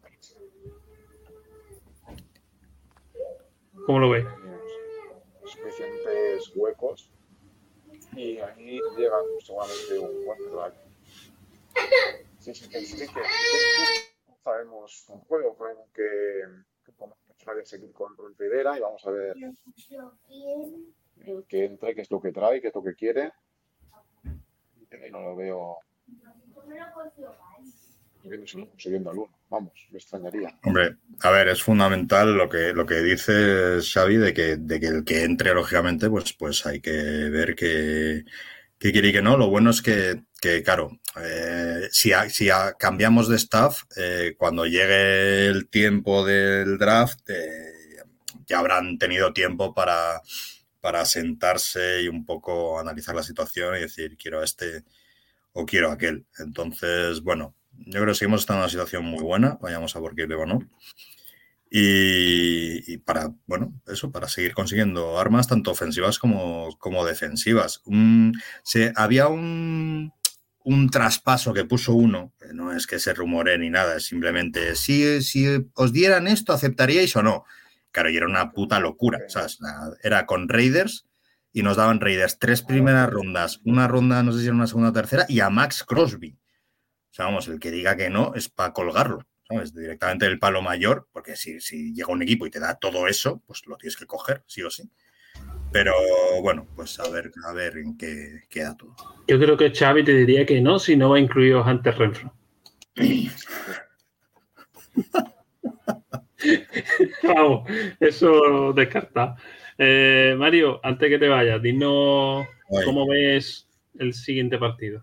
¿Cómo lo ves? suficientes huecos y ahí llegan seguramente un buen quarterback. Sí, sí, sí, que, no sabemos un juego, sabemos que, que podemos seguir con Rivera y vamos a ver que entra, qué es lo que trae, qué es lo que quiere. Y no lo veo consiguiendo al uno. Vamos, me extrañaría. Hombre, a ver, es fundamental lo que, lo que dice Xavi de que, de que el que entre, lógicamente, pues, pues hay que ver qué, qué quiere y qué no. Lo bueno es que, que claro, eh, si, si cambiamos de staff, eh, cuando llegue el tiempo del draft, eh, ya habrán tenido tiempo para, para sentarse y un poco analizar la situación y decir, quiero a este o quiero aquel. Entonces, bueno, yo creo que seguimos estando en una situación muy buena, vayamos a por qué o no. Y, y para, bueno, eso, para seguir consiguiendo armas tanto ofensivas como, como defensivas. Un- se, había un, un traspaso que puso uno, que no es que se rumore ni nada, es simplemente si, si os dieran esto, ¿aceptaríais o no? Claro, y era una puta locura, Era con Raiders y nos daban Raiders tres primeras rondas, una ronda, no sé si era una segunda o tercera, y a Max Crosby. O sea, vamos, el que diga que no es para colgarlo, ¿sabes? Directamente del palo mayor, porque si, si llega un equipo y te da todo eso, pues lo tienes que coger, sí o sí. Pero bueno, pues a ver, a ver en qué queda todo. Yo creo que Xavi te diría que no, si no va incluido Hunter Renfro. Vamos, eso descartado. Eh, Mario, antes que te vayas, dinos cómo ves el siguiente partido.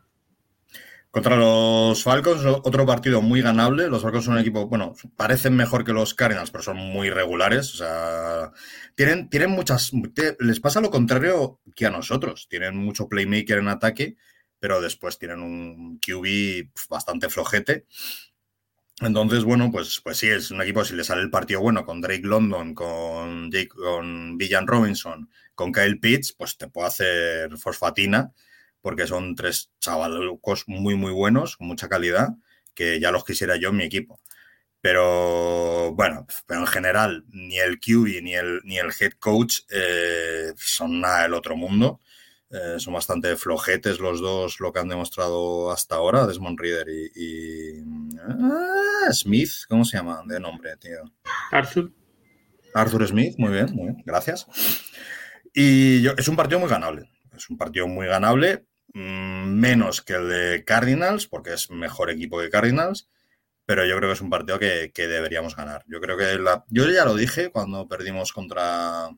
Contra los Falcons, otro partido muy ganable. Los Falcons son un equipo, bueno, parecen mejor que los Cardinals, pero son muy regulares. O sea, tienen, tienen muchas. les pasa lo contrario que a nosotros. Tienen mucho playmaker en ataque, pero después tienen un QB bastante flojete. Entonces, bueno, pues, pues sí, es un equipo, si le sale el partido bueno con Drake London, con, Jake, con Villan Robinson, con Kyle Pitts, pues te puede hacer fosfatina porque son tres chavalos muy, muy buenos, con mucha calidad, que ya los quisiera yo en mi equipo. Pero bueno, pero en general, ni el QB ni el, ni el head coach eh, son nada del otro mundo. Eh, son bastante flojetes los dos, lo que han demostrado hasta ahora, Desmond Reader y, y ah, Smith, ¿cómo se llama de nombre, tío? Arthur. Arthur Smith, muy bien, muy bien, gracias. Y yo, es un partido muy ganable, es un partido muy ganable, menos que el de Cardinals, porque es mejor equipo que Cardinals, pero yo creo que es un partido que, que deberíamos ganar. Yo creo que la, yo ya lo dije cuando perdimos contra,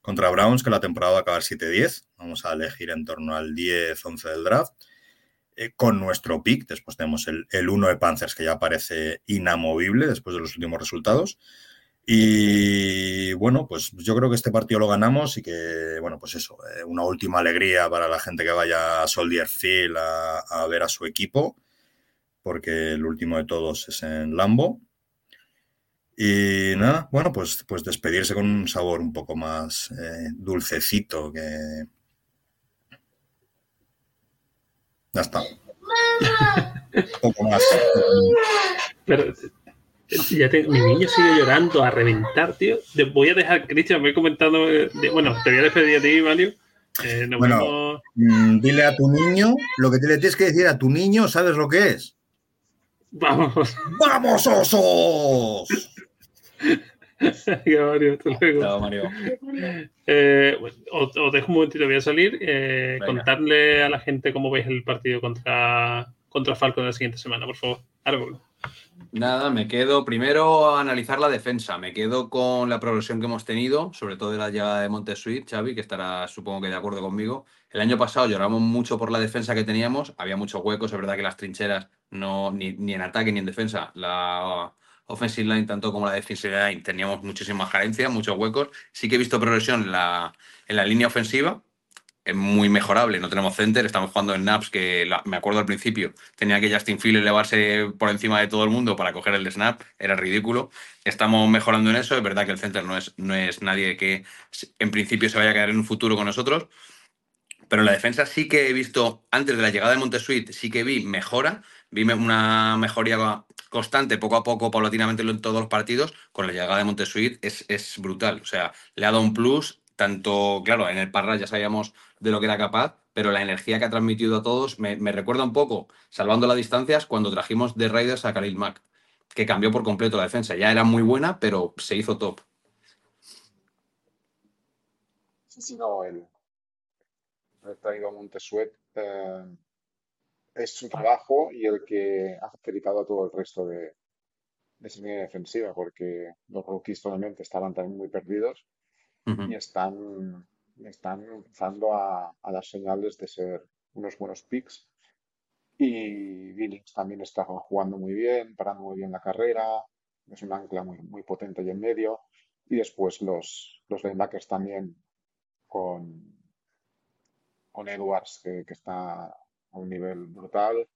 contra Browns, que la temporada va a acabar 7-10. Vamos a elegir en torno al 10-11 del draft. Eh, con nuestro pick, después tenemos el, el 1 de Panthers, que ya parece inamovible después de los últimos resultados. Y bueno, pues yo creo que este partido lo ganamos y que, bueno, pues eso, eh, una última alegría para la gente que vaya a Soldier Field a, a ver a su equipo, porque el último de todos es en Lambo. Y nada, bueno, pues, pues despedirse con un sabor un poco más eh, dulcecito que... Ya está. Un poco más. Pero ya te- mi niño sigue llorando a reventar, tío. De- voy a dejar, Cristian, me he comentado. eh, de- bueno, te voy a despedir a ti, Mario. Eh, nos Bueno. vemos. Mm, dile a tu niño lo que te le tienes que decir a tu niño, ¿sabes lo que es? Vamos. ¡Vamos, osos! Venga, Mario, hasta luego. Chao, Mario. Eh, os, os dejo un momentito, voy a salir. Eh, contarle a la gente cómo veis el partido contra, contra Falcon la siguiente semana, por favor. Árbol. Nada, me quedo primero a analizar la defensa. Me quedo con la progresión que hemos tenido, sobre todo de la llegada de Montesuit, Xavi, que estará supongo que de acuerdo conmigo. El año pasado lloramos mucho por la defensa que teníamos, había muchos huecos, es verdad que las trincheras, no, ni, en ataque ni en defensa, la offensive line tanto como la defensive line teníamos muchísimas carencias, muchos huecos. Sí que he visto progresión en la, en la línea ofensiva, es muy mejorable. No tenemos center, estamos jugando en naps que me acuerdo al principio tenía que Justin Field elevarse por encima de todo el mundo para coger el snap, era ridículo. Estamos mejorando en eso. Es verdad que el center no es, no es nadie que en principio se vaya a quedar en un futuro con nosotros. Pero la defensa sí que he visto, antes de la llegada de Montesuit, sí que vi mejora, vi una mejoría constante, poco a poco, paulatinamente en todos los partidos. Con la llegada de Montesuit es, es brutal. O sea, le ha dado un plus, tanto, claro, en el Parra ya sabíamos de lo que era capaz, pero la energía que ha transmitido a todos me, recuerda un poco, salvando las distancias, cuando trajimos de Raiders a Khalil Mack, que cambió por completo la defensa. Ya era muy buena, pero se hizo top. Sí, sí, no, el haber traído a Montesuet eh, es su trabajo y el que ha facilitado a todo el resto de, de esa línea defensiva, porque los rookies obviamente estaban también muy perdidos Y están, están empezando a, a dar señales de ser unos buenos picks. Y Billings también está jugando muy bien, parando muy bien la carrera, es un ancla muy, muy potente ahí en medio. Y después los, los linebackers también con, con Edwards, que, que está a un nivel brutal.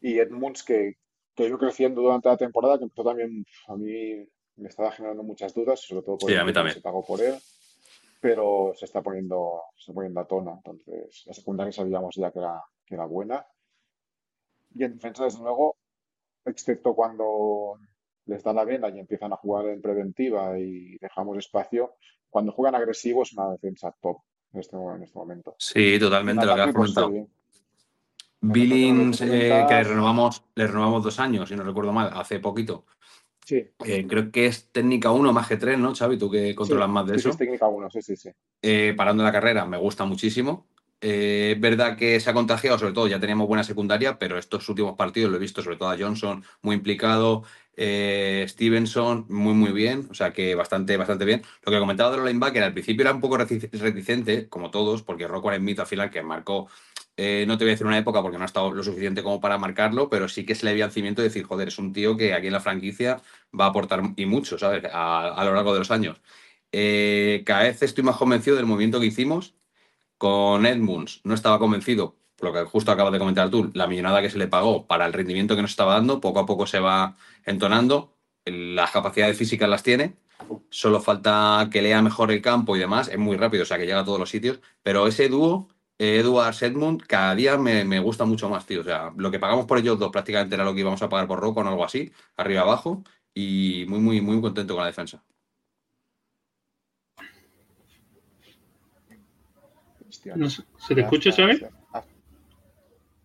Y Edmunds, que, que ha ido creciendo durante la temporada, que empezó también, a mí me estaba generando muchas dudas, sobre todo por Sí, el a mí dinero que también. se pagó por él, pero se está poniendo, se está poniendo a tono. Entonces, la secundaria sabíamos ya que era, que era buena. Y en defensa, desde luego, excepto cuando les da la vena y empiezan a jugar en preventiva y dejamos espacio, cuando juegan agresivo es una defensa top en este, en este momento. Sí, En totalmente lo que has comentado. Billings, eh, que le renovamos, le renovamos dos años, si no recuerdo mal, hace poquito. Sí, Eh, creo que es técnica 1 más que 3, ¿no, Xavi? Tú que controlas sí, más de sí, sí, eso. es técnica 1, sí, sí, sí. Eh, parando la carrera me gusta muchísimo. Eh, es verdad que se ha contagiado, sobre todo ya teníamos buena secundaria, pero estos últimos partidos lo he visto, sobre todo a Johnson muy implicado, eh, Stevenson muy, muy bien, o sea que bastante, bastante bien. Lo que comentaba de los linebackers, al principio era un poco reti- reticente, como todos, porque Rockwell Smith al final que marcó, eh, no te voy a decir una época porque no ha estado lo suficiente como para marcarlo, pero sí que se le veía el cimiento de decir, joder, es un tío que aquí en la franquicia va a aportar y mucho, ¿sabes? A, lo largo de los años. Eh, cada vez estoy más convencido del movimiento que hicimos con Edmunds. No estaba convencido, lo que justo acabas de comentar tú, la millonada que se le pagó para el rendimiento que nos estaba dando, poco a poco se va entonando, las capacidades físicas las tiene, solo falta que lea mejor el campo y demás, es muy rápido, o sea que llega a todos los sitios, pero ese dúo Edwards Edmund, cada día me, me gusta mucho más, tío. O sea, lo que pagamos por ellos dos prácticamente era lo que íbamos a pagar por Rocco o algo así, arriba abajo. Y muy, muy, muy contento con la defensa. Hostia, No sé, ¿Se te escucha, Xavi? ah,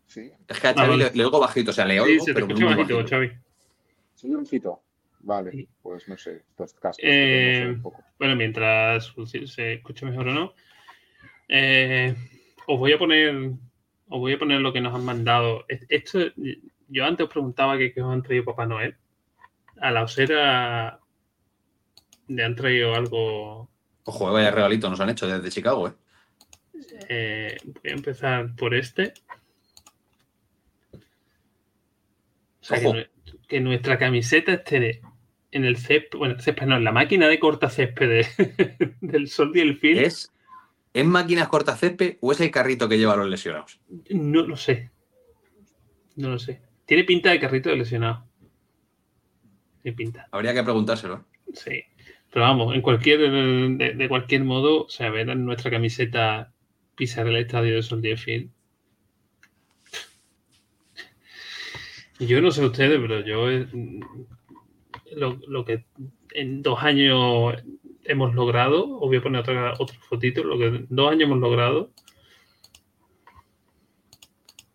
Sí, Es que a Ah, Xavi vale. le, le oigo bajito, o sea, le Sí, oigo, se te pero escucha muy bajito, bajito. Xavi. soy un cito. Vale, Sí. pues no sé, estos cascos. Eh, no sé un poco. Bueno, mientras si se escucha mejor o no. eh, os voy a poner. Os voy a poner lo que nos han mandado. Es- Esto, yo antes os preguntaba que, que os han traído Papá Noel. A la osera le han traído algo. Ojo, vaya regalito nos han hecho desde Chicago, ¿eh? eh, voy a empezar por este. O sea, que, nuestra camiseta esté en el césped, bueno, césped no, en la máquina de corta césped de- del Sol y el Film. ¿Es, ¿Es máquinas cortacésped o es el carrito que lleva a los lesionados? No lo sé. No lo sé. Tiene pinta de carrito de lesionado. Tiene pinta, Habría que preguntárselo. sí. Pero vamos, en cualquier, de, de cualquier modo, o sea, ver en nuestra camiseta pisar el estadio de Soldier. Yo no sé ustedes, pero yo eh, lo, lo que en dos años hemos logrado, os voy a poner otra, otro fotito, lo que dos años hemos logrado.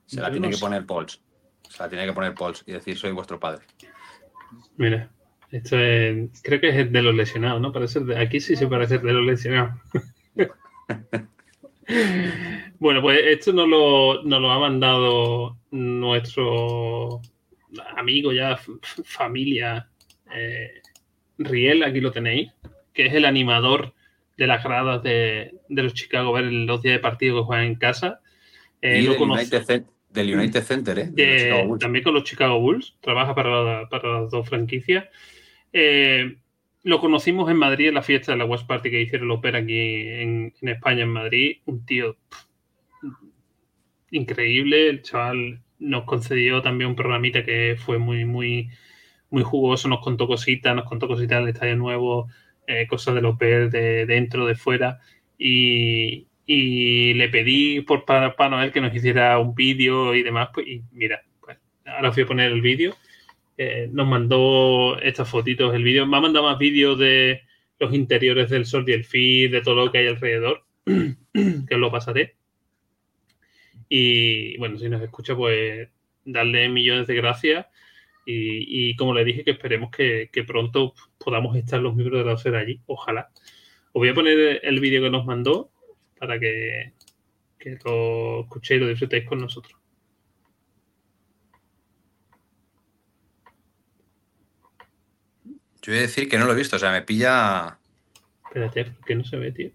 Se la tiene que poner Pauls. Se la tiene que poner Pauls y decir soy vuestro padre. Mira, esto es, creo que es de los lesionados, ¿no? Parece de- aquí sí se parece de los lesionados. bueno, pues esto nos lo, nos lo ha mandado nuestro amigo ya, familia, eh, Riel, aquí lo tenéis, que es el animador de las gradas de, de los Chicago Bears en los días de partido que juegan en casa. Eh, y lo del conoce- United, Cen- del United Center, ¿eh? De los también con los Chicago Bulls, trabaja para, la- para las dos franquicias. Eh, lo conocimos en Madrid en la fiesta de la West Party que hicieron el Opera aquí en, en España, en Madrid. Un tío pff, increíble. El chaval nos concedió también un programita que fue muy, muy, muy jugoso. Nos contó cositas, nos contó cositas del estadio nuevo, eh, cosas del Opera de dentro, de fuera. Y, y le pedí por para Noel que nos hiciera un vídeo y demás. Pues, y mira, pues, ahora os voy a poner el vídeo. Eh, nos mandó estas fotitos, el vídeo. Me ha mandado más vídeos de los interiores del Sol y el Feed, de todo lo que hay alrededor, que os lo pasaré. Y bueno, si nos escucha, pues darle millones de gracias. Y, y como le dije, que esperemos que, que pronto podamos estar los miembros de la osera allí. Ojalá. Os voy a poner el vídeo que nos mandó para que, que lo escuchéis y lo disfrutéis con nosotros. Yo voy a decir que no lo he visto, o sea, me pilla. Espérate, ¿por qué no se ve, tío?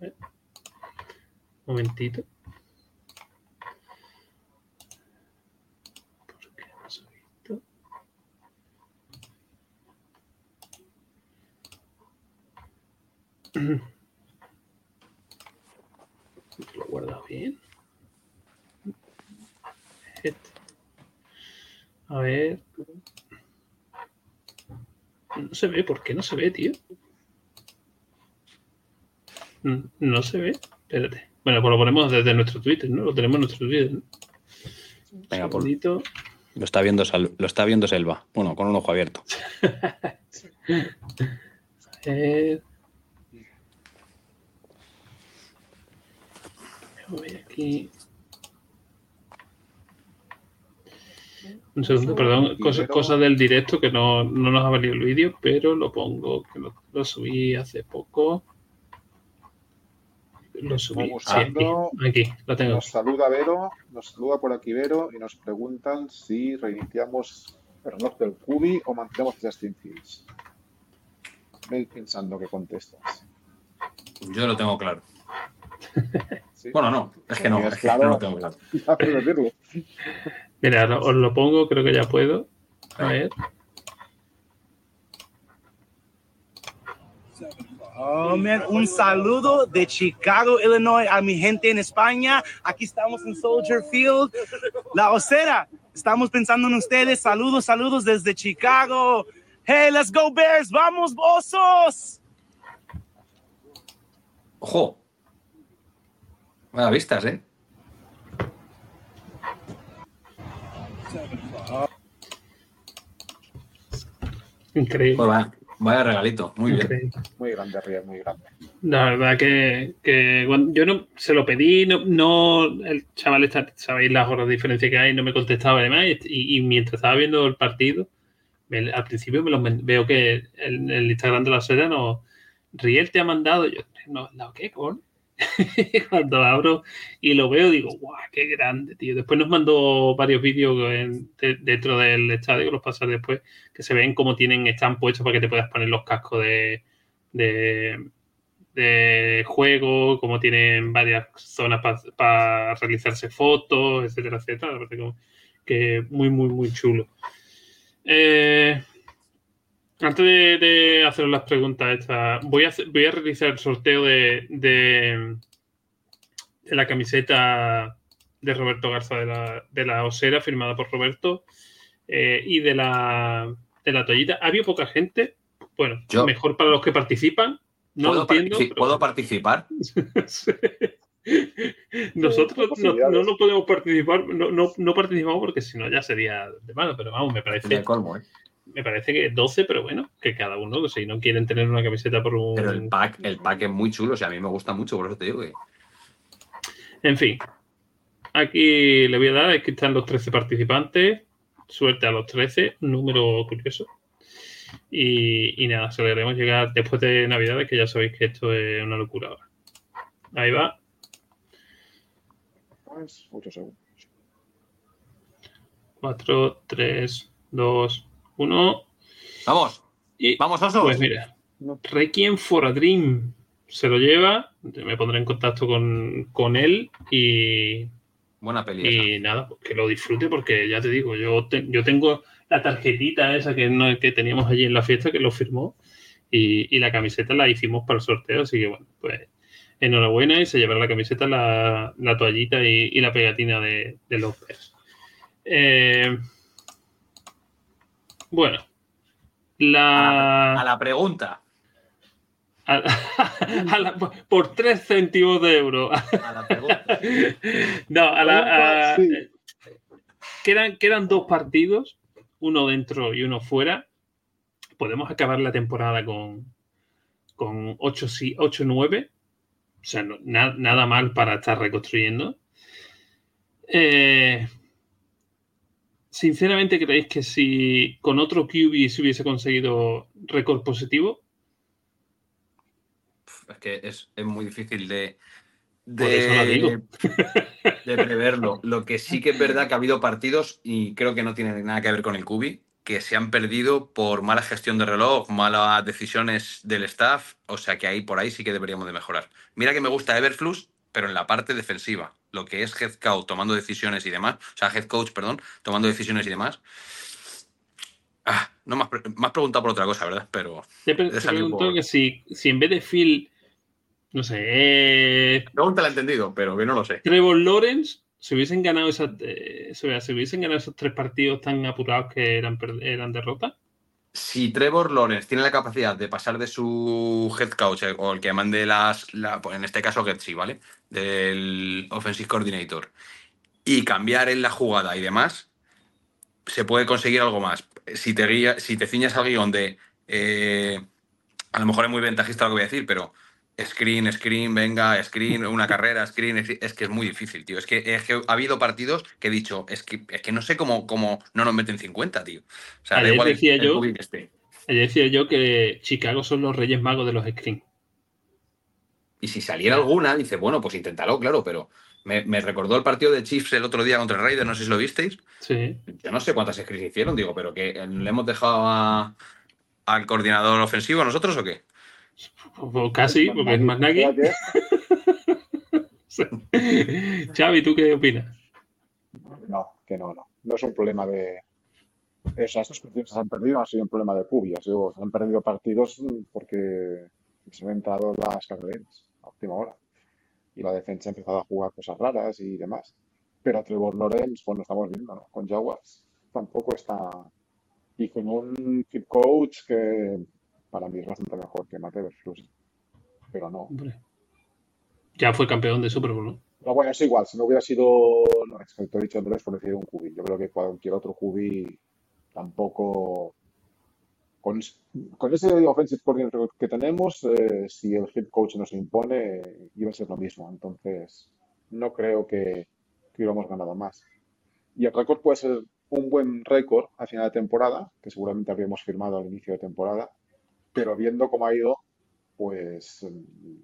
Ver. Momentito. ¿Por qué no se ha visto? Lo he guardado bien. A ver. No se ve, ¿por qué no se ve, tío? Mm, No se ve. Espérate. Bueno, pues lo ponemos desde nuestro Twitter, ¿no? Lo tenemos en nuestro Twitter. ¿no? Venga, por-. Lo está viendo, lo está viendo Selva. Bueno, con un ojo abierto. A ver. Aquí. Un segundo, perdón. Cosa, cosa del directo que no, no nos ha valido el vídeo, pero lo pongo, que lo, lo subí hace poco. Lo subí. Sí, aquí, lo tengo. Nos saluda Vero, nos saluda por aquí Vero y nos preguntan si reiniciamos el reloj del Cubi o mantenemos Justin Fields. Ve pensando que contestas. Yo lo tengo claro. ¿Sí? Bueno, no, es que no, es que claro. no lo tengo claro. Mira, os lo pongo, creo que ya puedo. A ver. Oh, man, un saludo de Chicago, Illinois, a mi gente en España. Aquí estamos en Soldier Field. La Osera, estamos pensando en ustedes. Saludos, saludos desde Chicago. Hey, let's go Bears. Vamos, osos. Ojo, Vaya vistas, ¿eh? Increíble. Pues vaya, vaya regalito, muy bien. Muy grande, Ríos, muy grande. La verdad que, que cuando- yo no se lo pedí, no, no el chaval está, sabéis las horas de diferencia que hay, no me contestaba además, y, y mientras estaba viendo el partido, me- al principio me lo veo que en el Instagram de la seda no, Riel te ha mandado, yo, no, no, ¿qué con? Cuando abro y lo veo, digo, guau, qué grande, tío. Después nos mandó varios vídeos en- de- dentro del estadio, los pasaré después, que se ven cómo tienen, están puestos para que te puedas poner los cascos de, de, de juego, cómo tienen varias zonas para realizarse fotos, etcétera, etcétera. Que muy, muy, muy chulo. Eh, antes de, de hacer las preguntas estas, voy a, hacer- voy a realizar el sorteo de, de, de la camiseta de Roberto Garza de la, de la Osera, firmada por Roberto, eh, y de la, de la toallita. Ha habido poca gente. Bueno, Yo- mejor para los que participan. No ¿Puedo, entiendo. partici- pero- ¿Puedo participar? Nosotros no, no, no podemos participar, no, no, no participamos porque si no ya sería de mano, pero vamos, me parece, De colmo, ¿eh? Me parece que 12, pero bueno, que cada uno, si no quieren tener una camiseta por un... Pero el pack, el pack es muy chulo, o sea, a mí me gusta mucho, por eso te digo que. En fin, aquí le voy a dar, aquí están los 13 participantes, suerte a los 13, número curioso. Y, y nada, se lo haremos llegar después de Navidades, que ya sabéis que esto es una locura ahora. Ahí va. Pues, 8 segundos. 4, 3, 2, 1. ¡Vamos! Y ¡Vamos, osos! Pues mira, Requiem for a Dream se lo lleva. Me pondré en contacto con, con él y, Buena peli. esa. y nada, pues que lo disfrute porque ya te digo, yo, te- yo tengo la tarjetita esa que, no- que teníamos allí en la fiesta que lo firmó y, y la camiseta la hicimos para el sorteo, así que bueno, pues enhorabuena y se llevará la camiseta, la, la toallita y, y la pegatina de, de los Bears. Eh, bueno, la... A la pregunta. A- a la- por 3 céntimos de euro. A la pregunta. no, a la- a- Sí. quedan, quedan dos partidos, uno dentro y uno fuera. Podemos acabar la temporada con, con 8-9. O sea, no- na- nada mal para estar reconstruyendo. Eh, sinceramente, ¿creéis que si con otro QB se hubiese conseguido récord positivo? Es que es, es muy difícil de, Por eso lo digo. de preverlo. Lo que sí que es verdad que ha habido partidos, y creo que no tiene nada que ver con el Cubi, que se han perdido por mala gestión de reloj, malas decisiones del staff. O sea que ahí por ahí sí que deberíamos de mejorar. Mira que me gusta Everflux, pero en la parte defensiva. Lo que es head coach tomando decisiones y demás. O sea, head coach, perdón, tomando decisiones y demás. Ah, no me has, pre- me has preguntado por otra cosa, ¿verdad? Pero Te, pre- te salido pregunto por- que si, si en vez de Phil, no sé, eh, pregunta la he entendido, pero que no lo sé. Trevor Lawrence, se hubiesen ganado esas, eh, hubiesen ganado esos tres partidos tan apurados que eran, eran derrotas. Si Trevor Lawrence tiene la capacidad de pasar de su head coach eh, o el que mande las, la- pues en este caso Getsi, ¿vale? Del offensive coordinator y cambiar en la jugada y demás, se puede conseguir algo más. Si te, si te ciñas al guion de, eh, a lo mejor es muy ventajista lo que voy a decir, pero screen, screen, venga, screen, una carrera, screen, es que es muy difícil, tío. Es que, es que ha habido partidos que he dicho, es que, es que no sé cómo, cómo no nos meten 50, tío. O sea, da igual el- decía el yo-. Ayer decía yo que Chicago son los reyes magos de los screens. Y si saliera alguna, dice, bueno, pues inténtalo, claro, pero me, me recordó el partido de Chiefs el otro día contra el Raiders, no sé si lo visteis. Sí. Yo no sé cuántas screens hicieron, digo, pero que le hemos dejado a- al coordinador ofensivo a nosotros o qué? O casi, porque es más Nagy. Fíjate, Xavi, ¿tú qué opinas? No, que no, no. No es un problema de. O sea, estos partidos que se han perdido ha sido un problema de Pubias. Digo, se han perdido partidos porque se han entrado las carreras a última hora. Y la defensa ha empezado a jugar cosas raras y demás. Pero a Trevor Lawrence, pues lo estamos viendo, ¿no? Con Jaguars tampoco está. Y con un coach que para mí es bastante mejor que Matt Eberflus. Pero no. Hombre. Ya fue campeón de Super Bowl, ¿no? Pero bueno, es igual, si no hubiera sido, no, es que te he dicho Andrés por decir un cubi. Yo creo que cualquier otro cubi tampoco, con, con ese offensive coordinator que tenemos, eh, si el head coach nos impone, iba a ser lo mismo. Entonces, no creo que, que hubiéramos ganado más. Y el récord puede ser un buen récord a final de temporada, que seguramente habríamos firmado al inicio de temporada, pero viendo cómo ha ido, pues...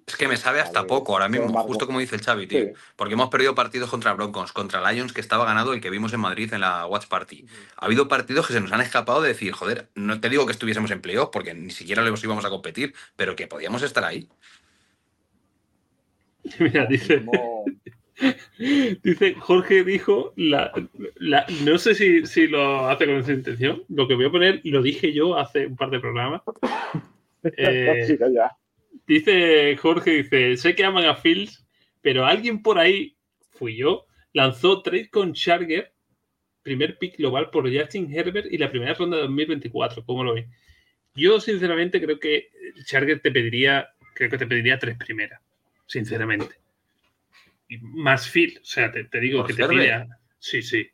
Es que me sabe hasta poco ahora mismo, embargo. justo como dice el Xavi, tío. Sí. Porque hemos perdido partidos contra Broncos, contra Lions, que estaba ganado el que vimos en Madrid en la Watch Party. Ha habido partidos que se nos han escapado de decir, joder, no te digo que estuviésemos en playoff, porque ni siquiera los íbamos a competir, pero que podíamos estar ahí. Mira, dice, dice Jorge dijo, la, la- no sé si, si lo hace con esa intención, lo que voy a poner, lo dije yo hace un par de programas. Eh. Dice Jorge, dice, sé que aman a Fields, pero alguien por ahí, fui yo, lanzó trade con Charger, primer pick global por Justin Herbert y la primera ronda de 2024. ¿Cómo lo ven? Yo, sinceramente, creo que Charger te pediría, creo que te pediría tres primeras, sinceramente. Más Field, o sea, te, te digo ¿Por que te pide. a- Sí, sí.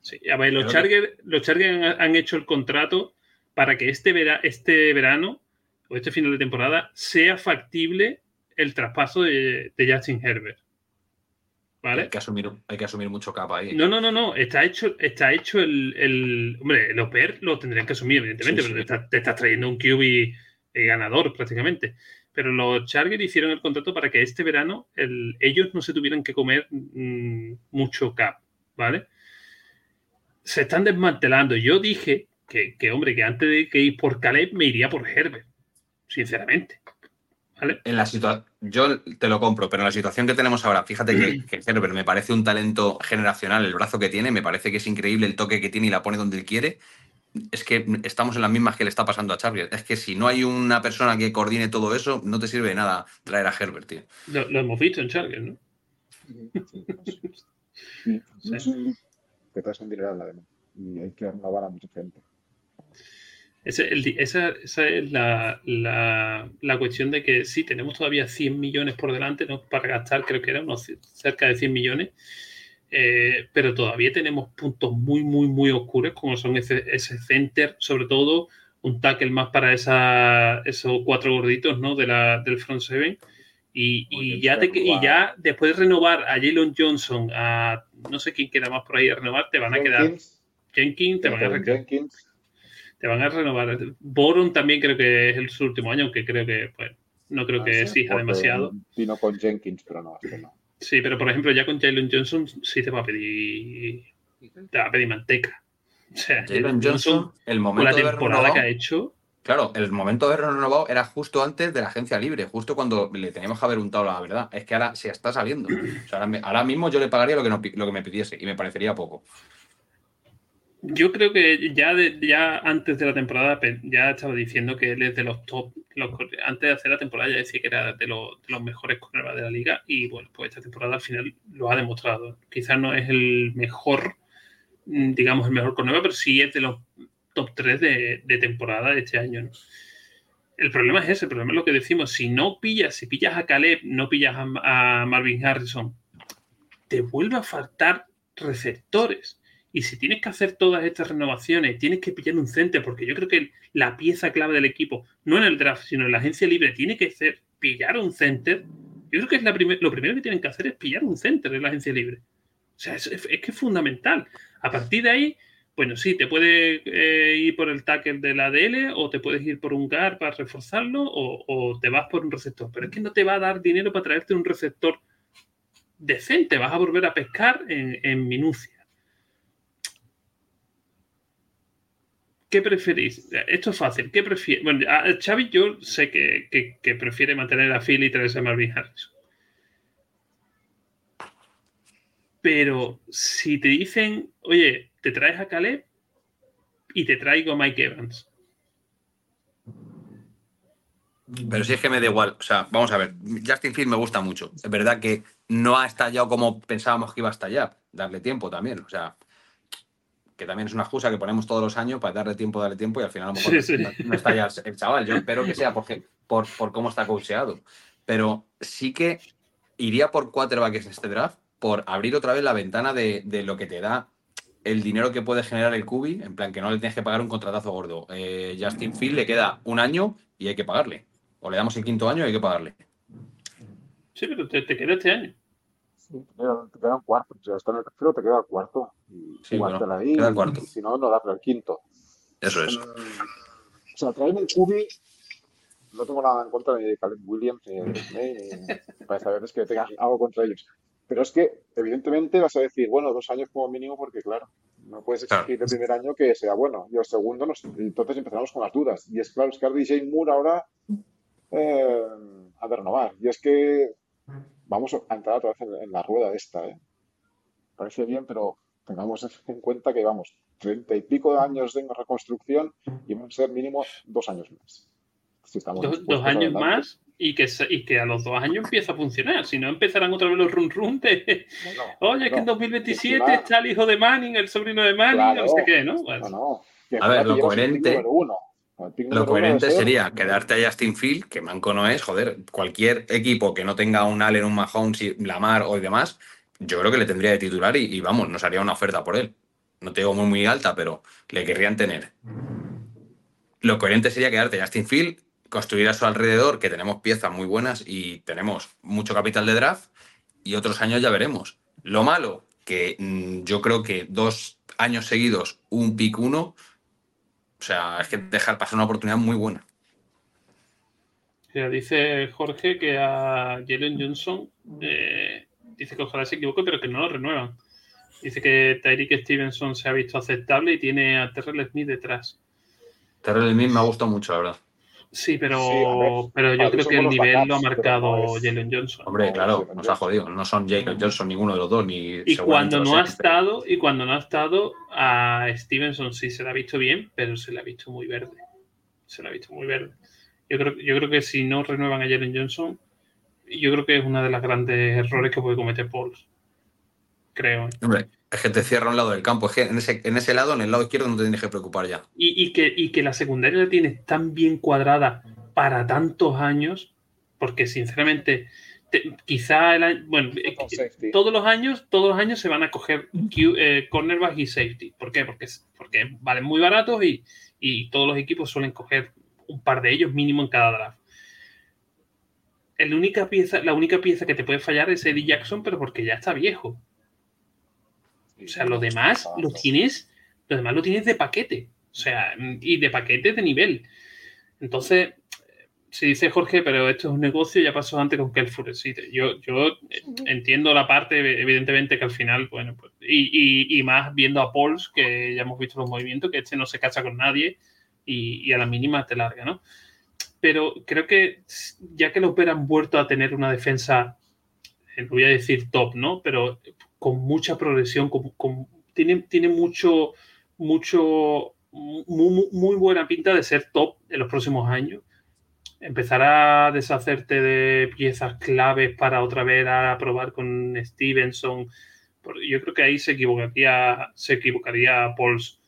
Sí, a ver, los Chargers los Chargers han, hecho el contrato para que este, vera- este verano o este final de temporada sea factible el traspaso de, de Justin Herbert. Hay ¿Vale? que asumir, hay que asumir mucho capa ahí. No, no, no, no. Está hecho, está hecho el, el- Hombre, los Bears lo tendrían que asumir, evidentemente, Sí, pero sí. Te, estás, te estás trayendo un QB eh, ganador prácticamente. Pero los Chargers hicieron el contrato para que este verano el- ellos no se tuvieran que comer mm, mucho cap, ¿vale? Se están desmantelando. Yo dije que, que, hombre, que antes de que ir por Caleb me iría por Herbert, sinceramente. ¿Vale? En la yo te lo compro, pero en la situación que tenemos ahora, fíjate que, que Herbert me parece un talento generacional, el brazo que tiene, me parece que es increíble el toque que tiene y la pone donde él quiere. Es que estamos en las mismas que le está pasando a Chargers. Es que si no hay una persona que coordine todo eso, no te sirve de nada traer a Herbert, tío. Lo, lo hemos visto en Chargers, ¿no? Sí, sí, es un- que traes un dineral además. Y hay que renovar a mucha gente. Ese- el di- esa, esa es la, la- la cuestión de que sí, tenemos todavía 100 millones por delante ¿no? para gastar, creo que eran unos cerca de 100 millones, eh, pero todavía tenemos puntos muy, muy, muy oscuros, como son ese, ese center, sobre todo un tackle más para esa, esos cuatro gorditos ¿no? de la, del front seven. Y, ya te, que- y ya después de renovar a Jalen Johnson, a no sé quién queda más por ahí a renovar, te van a quedar Jenkins, te van a, Jenkins, te van a renovar. Boron también creo que es el su último año, aunque creo que, pues, no creo que ah, sí, exija demasiado. Vino con Jenkins, pero no, este no. Sí, pero por ejemplo, ya con Jalen Johnson sí te va a pedir. Te va a pedir manteca. O sea, Jalen Johnson, el con momento la de haber temporada que ha renovado, hecho. claro, el momento de haber renovado era justo antes de la agencia libre, justo cuando le teníamos que haber untado la verdad. Es que ahora se está saliendo. O sea, ahora, ahora mismo yo le pagaría lo que, no lo que me pidiese y me parecería poco. Yo creo que ya, ya antes de la temporada ya estaba diciendo que él es de los top. los antes de hacer la temporada ya decía que era de los, mejores cornerbacks de la liga. Y bueno, pues esta temporada al final lo ha demostrado. Quizás no es el mejor, mm, digamos, el mejor cornerback, pero sí es de los top 3 de, de temporada de este año. El problema es ese, el problema es lo que decimos. Si no pillas, si pillas a Caleb, no pillas a, a Marvin Harrison, te vuelve a faltar receptores. Y si tienes que hacer todas estas renovaciones, tienes que pillar un center, porque yo creo que la pieza clave del equipo, no en el draft, sino en la agencia libre, tiene que ser pillar un center. Yo creo que es la primer- lo primero que tienen que hacer es pillar un center en la agencia libre. O sea, es, es que es fundamental. A partir de ahí, bueno, sí, te puedes eh, ir por el tackle de la DL o te puedes ir por un GAR para reforzarlo o, te vas por un receptor. Pero es que no te va a dar dinero para traerte un receptor decente. Vas a volver a pescar en, en minucia. ¿Qué preferís? Esto es fácil. ¿Qué prefiere? Bueno, a Xavi yo sé que, que- prefiere mantener a Phil y traerse a Marvin Harrison. Pero si te dicen, oye, te traes a Caleb y te traigo a Mike Evans. Pero si es que me da igual. O sea, vamos a ver. Justin Field me gusta mucho. Es verdad que no ha estallado como pensábamos que iba a estallar. Darle tiempo también. O sea, que también es una excusa que ponemos todos los años para darle tiempo, darle tiempo y al final a lo mejor Sí, sí. no, no estalla el chaval. Yo espero que sea porque, por, por cómo está coacheado. Pero sí que iría por quarterbacks en este draft, por abrir otra vez la ventana de, de lo que te da el dinero que puede generar el Cubi, en plan que no le tienes que pagar un contratazo gordo. Eh, Justin Field le queda un año y hay que pagarle. O le damos el quinto año y hay que pagarle. Sí, pero te, te queda este año. Sí, te queda, te queda un cuarto. Sea, está en el tercero, te queda el cuarto. Y Sí, bueno, ahí. queda cuarto. Si no, no darle el quinto. Eso es. Mm, O sea, traerme el Cubi, no tengo nada en contra de Caleb Williams ni de Disney, ni para saber es que tengas algo contra ellos. Pero es que, evidentemente, vas a decir, bueno, dos años como mínimo, porque claro, no puedes exigir el primer año que sea bueno. Y el segundo, nos- entonces empezamos con las dudas. Y es claro, es que DJ Moore ahora eh, ha de renovar. Y es que vamos a entrar otra vez en, en la rueda esta, ¿eh? Parece bien, pero tengamos en cuenta que vamos treinta y pico de años de reconstrucción y van a ser mínimo dos años más. Si estamos Dos, años más y que, y que a los dos años empieza a funcionar. Si no, empezarán otra vez los run run de. Oye, que en no. 2027 Encima- está el hijo de Manning, el sobrino de Manning, Claro. no sé qué, ¿no? Bueno, No, no. A ver, lo coherente- uno. Lo coherente sería quedarte a Justin Field, que Manco no es, joder, cualquier equipo que no tenga un Allen, un Mahomes, y Lamar o demás, yo creo que le tendría de titular y, y vamos, nos haría una oferta por él. No te digo muy, muy alta, pero le querrían tener. Lo coherente sería quedarte a Justin Field, construir a su alrededor, que tenemos piezas muy buenas y tenemos mucho capital de draft, y otros años ya veremos. Lo malo, que mm, yo creo que dos años seguidos, un pick uno, sea, es que dejar pasar una oportunidad muy buena. Mira, dice Jorge que a Jalen Johnson eh, dice que ojalá se equivoque, pero que no lo renuevan. Dice que Tyreek Stevenson se ha visto aceptable y tiene a Terrell Smith detrás. Terrell Smith me ha gustado mucho, la verdad. Sí, pero, Sí, a ver, pero yo creo que el los nivel lo ha marcado no es- Jalen Johnson. Hombre, claro, nos ha jodido. No son Jalen Johnson ninguno de los dos, ni Y cuando los no ha estado, y cuando no ha estado, a Stevenson sí se le ha visto bien, pero se le ha visto muy verde. Se le ha visto muy verde. Yo creo, yo creo que si no renuevan a Jalen Johnson, yo creo que es una de las grandes errores que puede cometer Paul. Creo. Hombre, es que te cierra un lado del campo. Es que en ese, en ese lado, en el lado izquierdo, no te tienes que preocupar ya. Y, y que, y que la secundaria la tienes tan bien cuadrada para tantos años, porque sinceramente, te- quizá el año- bueno, eh, todos los años, todos los años se van a coger eh, cornerback y safety. ¿Por qué? Porque, porque valen muy baratos y, y todos los equipos suelen coger un par de ellos mínimo en cada draft. El única pieza, la única pieza que te puede fallar es Eddie Jackson, pero porque ya está viejo. O sea, lo demás lo tienes, lo demás lo tienes de paquete. O sea, y de paquete de nivel. Entonces, si dice Jorge, pero esto es un negocio, ya pasó antes con Kelfur. Sí, yo, yo entiendo la parte, evidentemente, que al final, bueno, pues, y, y- y más viendo a Pauls, que ya hemos visto los movimientos, que este no se cacha con nadie y, y a la mínima te larga, ¿no? Pero creo que ya que los Bears han vuelto a tener una defensa, eh, voy a decir top, ¿no? Pero con mucha progresión, con, con- tiene, tiene mucho, mucho, muy, muy- buena pinta de ser top en los próximos años. Empezar a deshacerte de piezas claves para otra vez a probar con Stevenson. Yo creo que ahí se equivocaría, se equivocaría Pauls.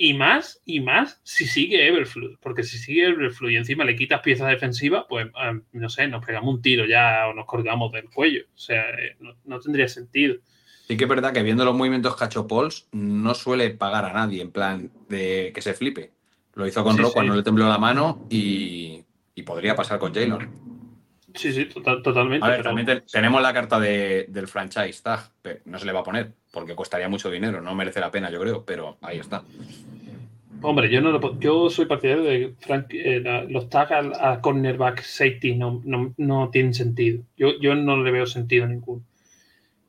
Y más, y más si sigue Everflux, porque si sigue Everflux y encima le quitas piezas defensivas, pues eh, no sé, nos pegamos un tiro ya o nos colgamos del cuello. O sea, eh, no, no tendría sentido. Sí que es verdad que viendo los movimientos Pauls, no suele pagar a nadie en plan de que se flipe. Lo hizo con Sí, Rock sí. cuando le tembló la mano y, y podría pasar con Jaylor. Sí, sí, total- totalmente. A ver, pero- también te- tenemos la carta de- del franchise tag, pero no se le va a poner porque costaría mucho dinero, no merece la pena, yo creo, pero ahí está. Hombre, yo no lo yo soy partidario de Frank, eh, la- los tags a, a cornerback safety no, no, no tienen sentido. Yo, yo no le veo sentido ninguno.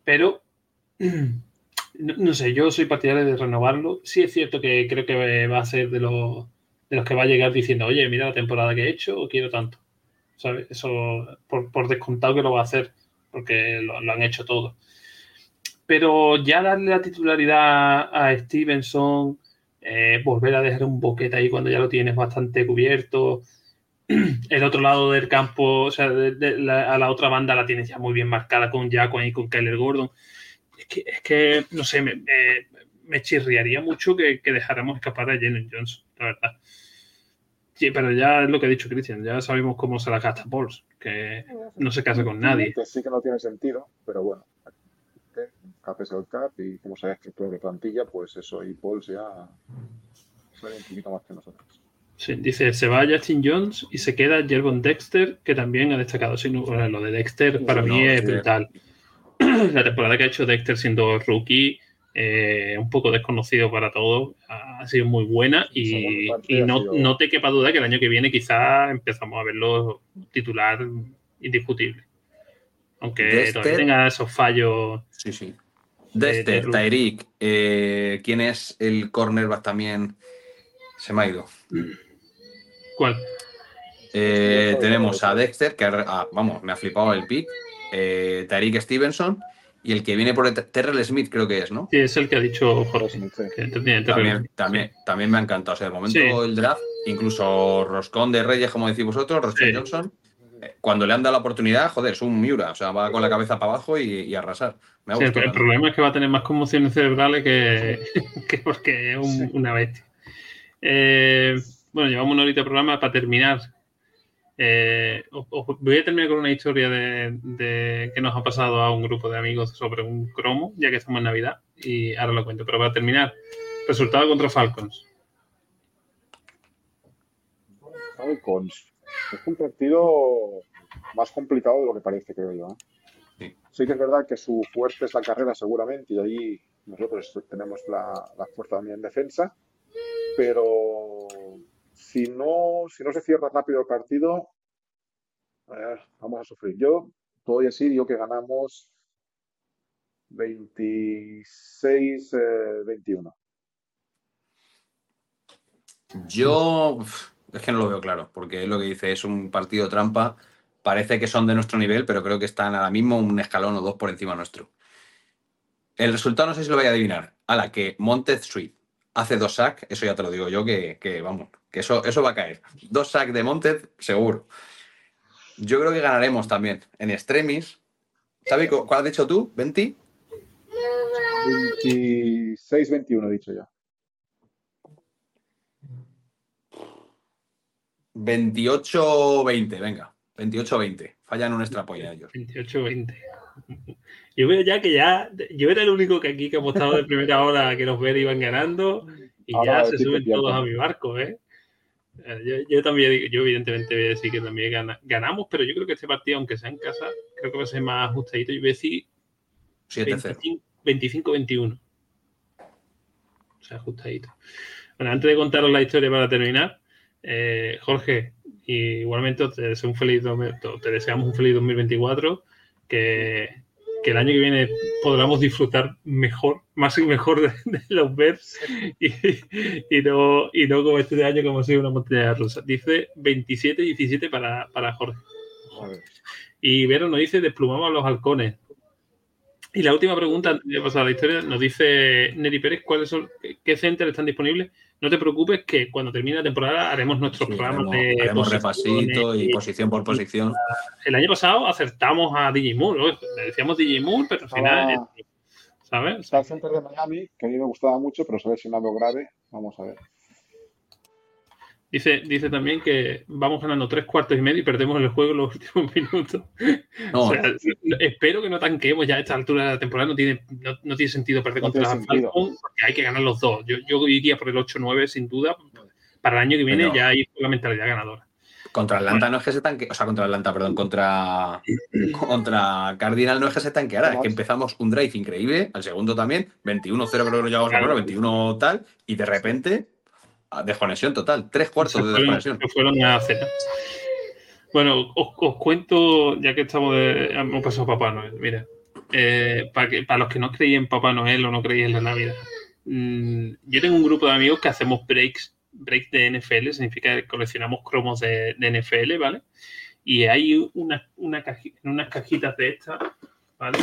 Pero no, no sé, yo soy partidario de renovarlo. Sí es cierto que creo que va a ser de los de los que va a llegar diciendo, oye, mira la temporada que he hecho, quiero tanto. ¿Sabes? Eso por, por descontado que lo va a hacer, porque lo, han hecho todo. Pero ya darle la titularidad a Stevenson, eh, volver a dejar un boquete ahí cuando ya lo tienes bastante cubierto. El otro lado del campo, o sea, de la- a la otra banda la tienes ya muy bien marcada con Jaco y con Kyler Gordon. Es que, es que no sé, me, me- me chirriaría mucho que, que dejáramos escapar a Jalen Johnson, la verdad. Sí, pero ya es lo que ha dicho Cristian, ya sabemos cómo se la gasta Pauls, que no se casa con nadie. Que sí que no tiene sentido, pero bueno. Cap es el cap y como se ha estructura de plantilla, pues eso y Pauls ya saben un poquito más que nosotros. Sí, dice, se va Justin Jones y se queda Jervon Dexter, que también ha destacado. Sí, no, bueno, lo de Dexter para no, mí es sí. brutal. La temporada que ha hecho Dexter siendo rookie, eh, un poco desconocido para todos, ha sido muy buena y, no, sido- no te quepa duda que el año que viene quizás empezamos a verlo titular indiscutible. Aunque todavía tenga esos fallos. Sí, sí. de- de. Tyreek, eh, ¿quién es el cornerback también? Se me ha ido. ¿Cuál? Eh, tenemos a Dexter, que ha- ah, vamos, me ha flipado el pick. Eh, Tyreek Stevenson y el que viene por Terrell Smith, creo que es, ¿no? Sí, es el que ha dicho Jorge. Smith, sí. que tiene- También, también, también me ha encantado. O sea, de momento Sí. el draft, incluso Roscón de Reyes, como decís vosotros, Roscón Sí. Johnson, eh, cuando le han dado la oportunidad, joder, es un Miura. O sea, va con la cabeza para abajo y, arrasar. Me ha gustado. el problema es que va a tener más conmociones cerebrales que, que porque es un- una bestia. Eh, bueno, llevamos una horita de programa para terminar. Eh, os- os voy a terminar con una historia de, de- que nos ha pasado a un grupo de amigos sobre un cromo, ya que estamos en Navidad, y ahora lo cuento. Pero para terminar, resultado contra Falcons. Falcons. Es un partido más complicado de lo que parece, creo yo. ¿eh? Sí. Sí que es verdad que su fuerte es la carrera seguramente y ahí nosotros tenemos la, la fuerza también en defensa, pero si no, si no se cierra rápido el partido, eh, vamos a sufrir. Yo, todo y así, digo que ganamos 26-21. Yo uf, es que no lo veo claro, porque es lo que dice, es un partido trampa. Parece que son de nuestro nivel, pero creo que están ahora mismo un escalón o dos por encima nuestro. El resultado no sé si lo voy a adivinar. A la que Montez Sweet hace dos sacks, eso ya te lo digo yo, que, vamos, que eso, eso va a caer. Dos sacks de Montez, seguro. Yo creo que ganaremos también en extremis. ¿Sabes cu- cuál has dicho tú? ¿20? 26-21 he dicho yo. 28-20, venga. 28-20. Fallan un extra point ellos. 28-20. Yo veo ya que ya, yo era el único que aquí que hemos estado de primera hora que los ver iban ganando y Ahora ya se suben todos a mi barco, ¿eh? Eh, Yo, yo también, yo evidentemente voy a decir que también gana- ganamos, pero yo creo que este partido, aunque sea en casa, creo que va a ser más ajustadito. Yo voy a decir 7-0. 25 25-21. O sea, ajustadito. Bueno, antes de contaros la historia para terminar, eh, Jorge, igualmente te, deseo un feliz, te deseamos un feliz 2024, que, que el año que viene podamos disfrutar mejor, más y mejor de, de los Bears y, y no, y no como este año que hemos sido una montaña rusa. Dice 27-17 para, para Jorge. Y Vero nos dice desplumamos a los halcones. Y la última pregunta, antes de pasar a la historia, nos dice Neri Pérez, ¿cuáles son, qué- qué centers están disponibles? No te preocupes que cuando termine la temporada haremos nuestros Sí, programas haremos, de haremos repasito y posición por posición. El año pasado acertamos a DJ Moore, ¿no? le decíamos DJ Moore, pero al final, Ah. ¿sabes? Está el center de Miami, que a mí me gustaba mucho, pero se ha lesionado grave. Vamos a ver. Dice, dice también que vamos ganando tres cuartos y medio y perdemos el juego en los últimos minutos. No, O sea, espero que no tanquemos ya a esta altura de la temporada. No tiene, no, no tiene sentido perder No contra. Falcons porque hay que ganar los dos. Yo, yo iría por el 8-9 sin duda. Para el año que viene Pero- ya ir con la mentalidad ganadora. contra Atlanta no es que se tanque, o sea, contra Atlanta, perdón, contra, contra Cardinal no es que se tanqueara, es que empezamos un drive increíble, al segundo también, 21-0 creo que lo llevamos Claro. primero, 21 tal, y de repente, desconexión total, tres cuartos de desconexión. se fueron a cena. Bueno, os, os cuento, ya que estamos de, hemos pasado Papá Noel, mira, eh, para, que, para los que no creéis en Papá Noel o no creéis en la Navidad, mm, yo tengo un grupo de amigos que hacemos breaks, breaks de NFL, significa que coleccionamos cromos de, de NFL, ¿vale? Y hay una, una caji- unas cajitas de estas, ¿vale?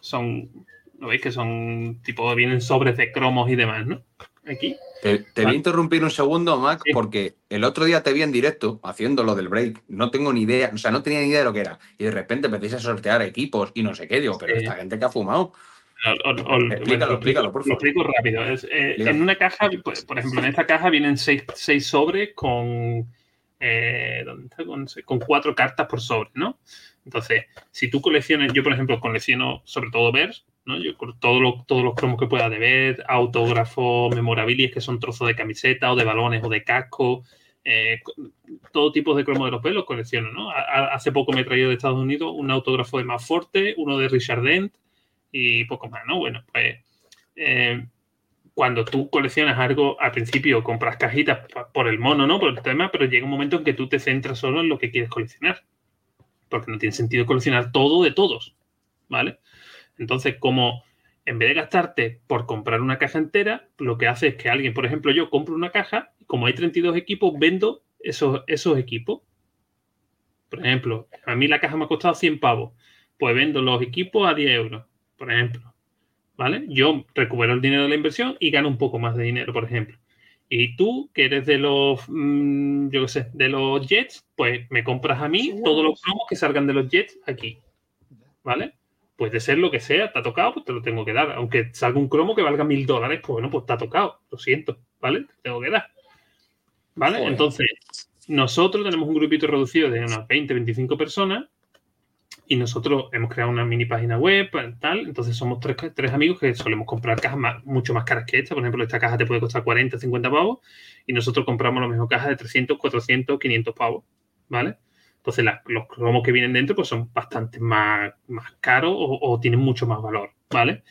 Son, ¿lo veis? Que son, tipo, vienen sobres de cromos y demás, ¿no? Aquí. Te, te voy a interrumpir un segundo, Mac, porque el otro día te vi en directo haciendo lo del break. No tengo ni idea, o sea, no tenía ni idea de lo que era. Y de repente empezáis a sortear equipos y no sé qué. Digo, pero Sí. esta gente que ha fumado. explícalo, explícalo, por Lo explico rápido. Es, eh, en una caja, pues, por ejemplo, en esta caja vienen seis, seis sobres con, eh, ¿dónde está? con, con cuatro cartas por sobre, ¿no? Entonces, si tú coleccionas, yo por ejemplo colecciono sobre todo Vers, Yo todo lo- todos los cromos que pueda de ver, autógrafos, memorabilias que son trozos de camiseta o de balones o de casco, eh, todo tipo de cromos de los pelos colecciono, ¿no? Hace poco me he traído de Estados Unidos un autógrafo de Forte, uno de Richard Dent y poco más, ¿no? Bueno, pues eh, cuando tú coleccionas algo, al principio compras cajitas por el mono, ¿no? Por el tema, pero llega un momento en que tú te centras solo en lo que quieres coleccionar. Porque no tiene sentido coleccionar todo de todos, ¿vale? Entonces, como en vez de gastarte por comprar una caja entera, lo que hace es que alguien, por ejemplo, yo compro una caja, y como hay 32 equipos, vendo esos, esos equipos. Por ejemplo, a mí la caja me ha costado 100 pavos. Pues vendo los equipos a 10 euros, por ejemplo. ¿Vale? Yo recupero el dinero de la inversión y gano un poco más de dinero, por ejemplo. Y tú, que eres de los, mm, yo qué sé, de los Jets, pues me compras a mí todos los cromos que salgan de los Jets aquí. ¿Vale? Puede ser lo que sea, te ha tocado, pues te lo tengo que dar. Aunque salga un cromo que valga mil dólares, pues bueno, pues te ha tocado. Lo siento, ¿vale? Te tengo que dar. ¿Vale? Joder. Entonces, nosotros tenemos un grupito reducido de unas 20, 25 personas y nosotros hemos creado una mini página web, tal. Entonces somos tres, tres amigos que solemos comprar cajas más- mucho más caras que esta. Por ejemplo, esta caja te puede costar 40, 50 pavos y nosotros compramos la mejor caja de 300, 400, 500 pavos, ¿vale? Entonces los cromos que vienen dentro pues son bastante más, más caros o, o tienen mucho más valor, ¿vale?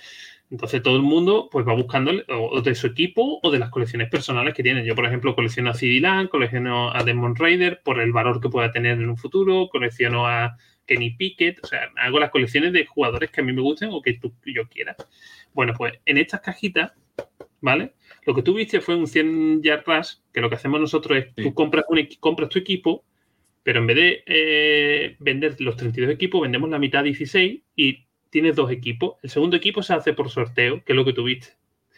Entonces todo el mundo pues va buscando o de su equipo o de las colecciones personales que tienen. Yo, por ejemplo, colecciono a CD Land, colecciono a Demon Raider por el valor que pueda tener en un futuro, colecciono a Kenny Pickett, o sea, hago las colecciones de jugadores que a mí me gusten o que tú, yo quiera. Bueno, pues en estas cajitas, ¿vale? Lo que tú viste fue un 100 yard rush, que lo que hacemos nosotros es, tú compras, un, compras tu equipo, pero en vez de eh, vender los 32 equipos, vendemos la mitad 16 y tienes dos equipos. El segundo equipo se hace por sorteo, que es lo que tuviste.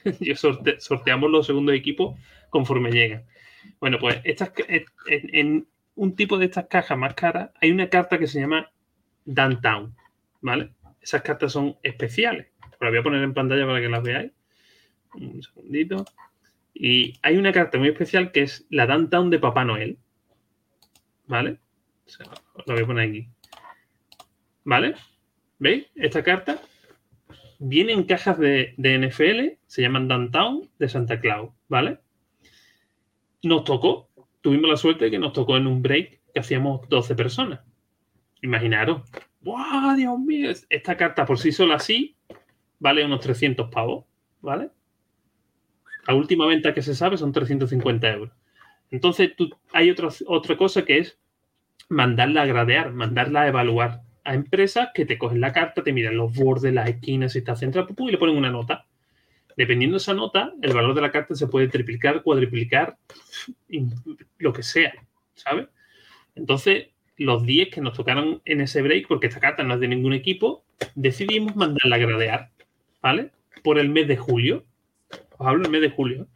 Yo sorte- sorteamos los segundos equipos conforme llegan. Bueno, pues estas, en, un tipo de estas cajas más caras hay una carta que se llama Downtown, ¿vale? Esas cartas son especiales. Las voy a poner en pantalla para que las veáis. Un segundito. Y hay una carta muy especial que es la Downtown de Papá Noel. ¿Vale? O la voy a poner aquí. ¿Vale? ¿Veis? Esta carta viene en cajas de, de NFL, se llaman Downtown de Santa Claus, ¿vale? Nos tocó, tuvimos la suerte de que nos tocó en un break que hacíamos 12 personas. Imaginaros, ¡guau, Dios mío! Esta carta por sí sola así vale unos 300 pavos, ¿vale? La última venta que se sabe son 350 euros. Entonces, tú, hay otra, otra cosa que es mandarla a gradear, mandarla a evaluar a empresas que te cogen la carta, te miran los bordes, las esquinas, si está centrada, pum, y le ponen una nota. Dependiendo de esa nota, el valor de la carta se puede triplicar, cuadriplicar, lo que sea, ¿sabes? Entonces, los 10 que nos tocaron en ese break, porque esta carta no es de ningún equipo, decidimos mandarla a gradear, ¿vale? Por el mes de julio. Os hablo del mes de julio.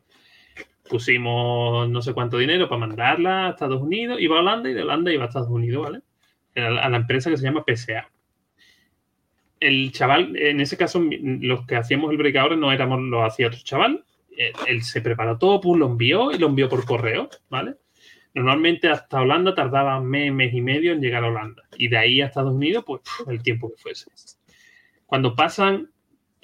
Pusimos no sé cuánto dinero para mandarla a Estados Unidos, iba a Holanda y de Holanda iba a Estados Unidos, ¿vale? A la, empresa que se llama PSA. El chaval, en ese caso, los que hacíamos el break ahora no éramos, lo hacía otro chaval. Él, él se preparó todo, pues lo envió y lo envió por correo, ¿vale? Normalmente hasta Holanda tardaba mes, mes y medio en llegar a Holanda. Y de ahí a Estados Unidos, pues el tiempo que fuese. Cuando pasan,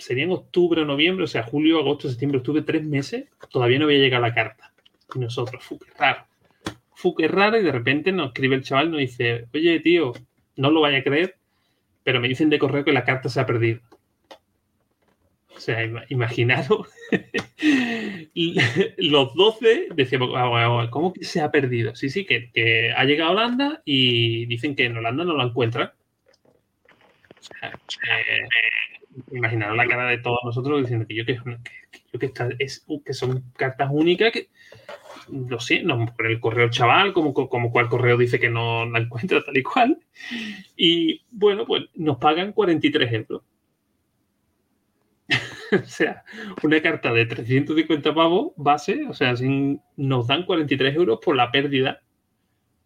serían octubre o noviembre, o sea, julio, agosto, septiembre, octubre, tres meses, todavía no había llegado la carta. Y nosotros, fu, qué raro. Fu, qué raro, y de repente nos escribe el chaval, nos dice, oye, tío, no lo vaya a creer, pero me dicen de correo que la carta se ha perdido. O sea, ima- imaginaros, los 12 decíamos, "Ah, ah, ¿cómo que se ha perdido? Sí, sí, que, que ha llegado a Holanda y dicen que en Holanda no la encuentran. O sea, eh, imaginaros la cara de todos nosotros diciendo que yo que, yo que, esta- es, que son cartas únicas que lo sé, no, por el correo chaval, como, como cual correo dice que no la encuentra tal y cual. Y bueno, pues nos pagan 43 euros. o sea, una carta de 350 pavos base, o sea, sin, nos dan 43 euros por la pérdida.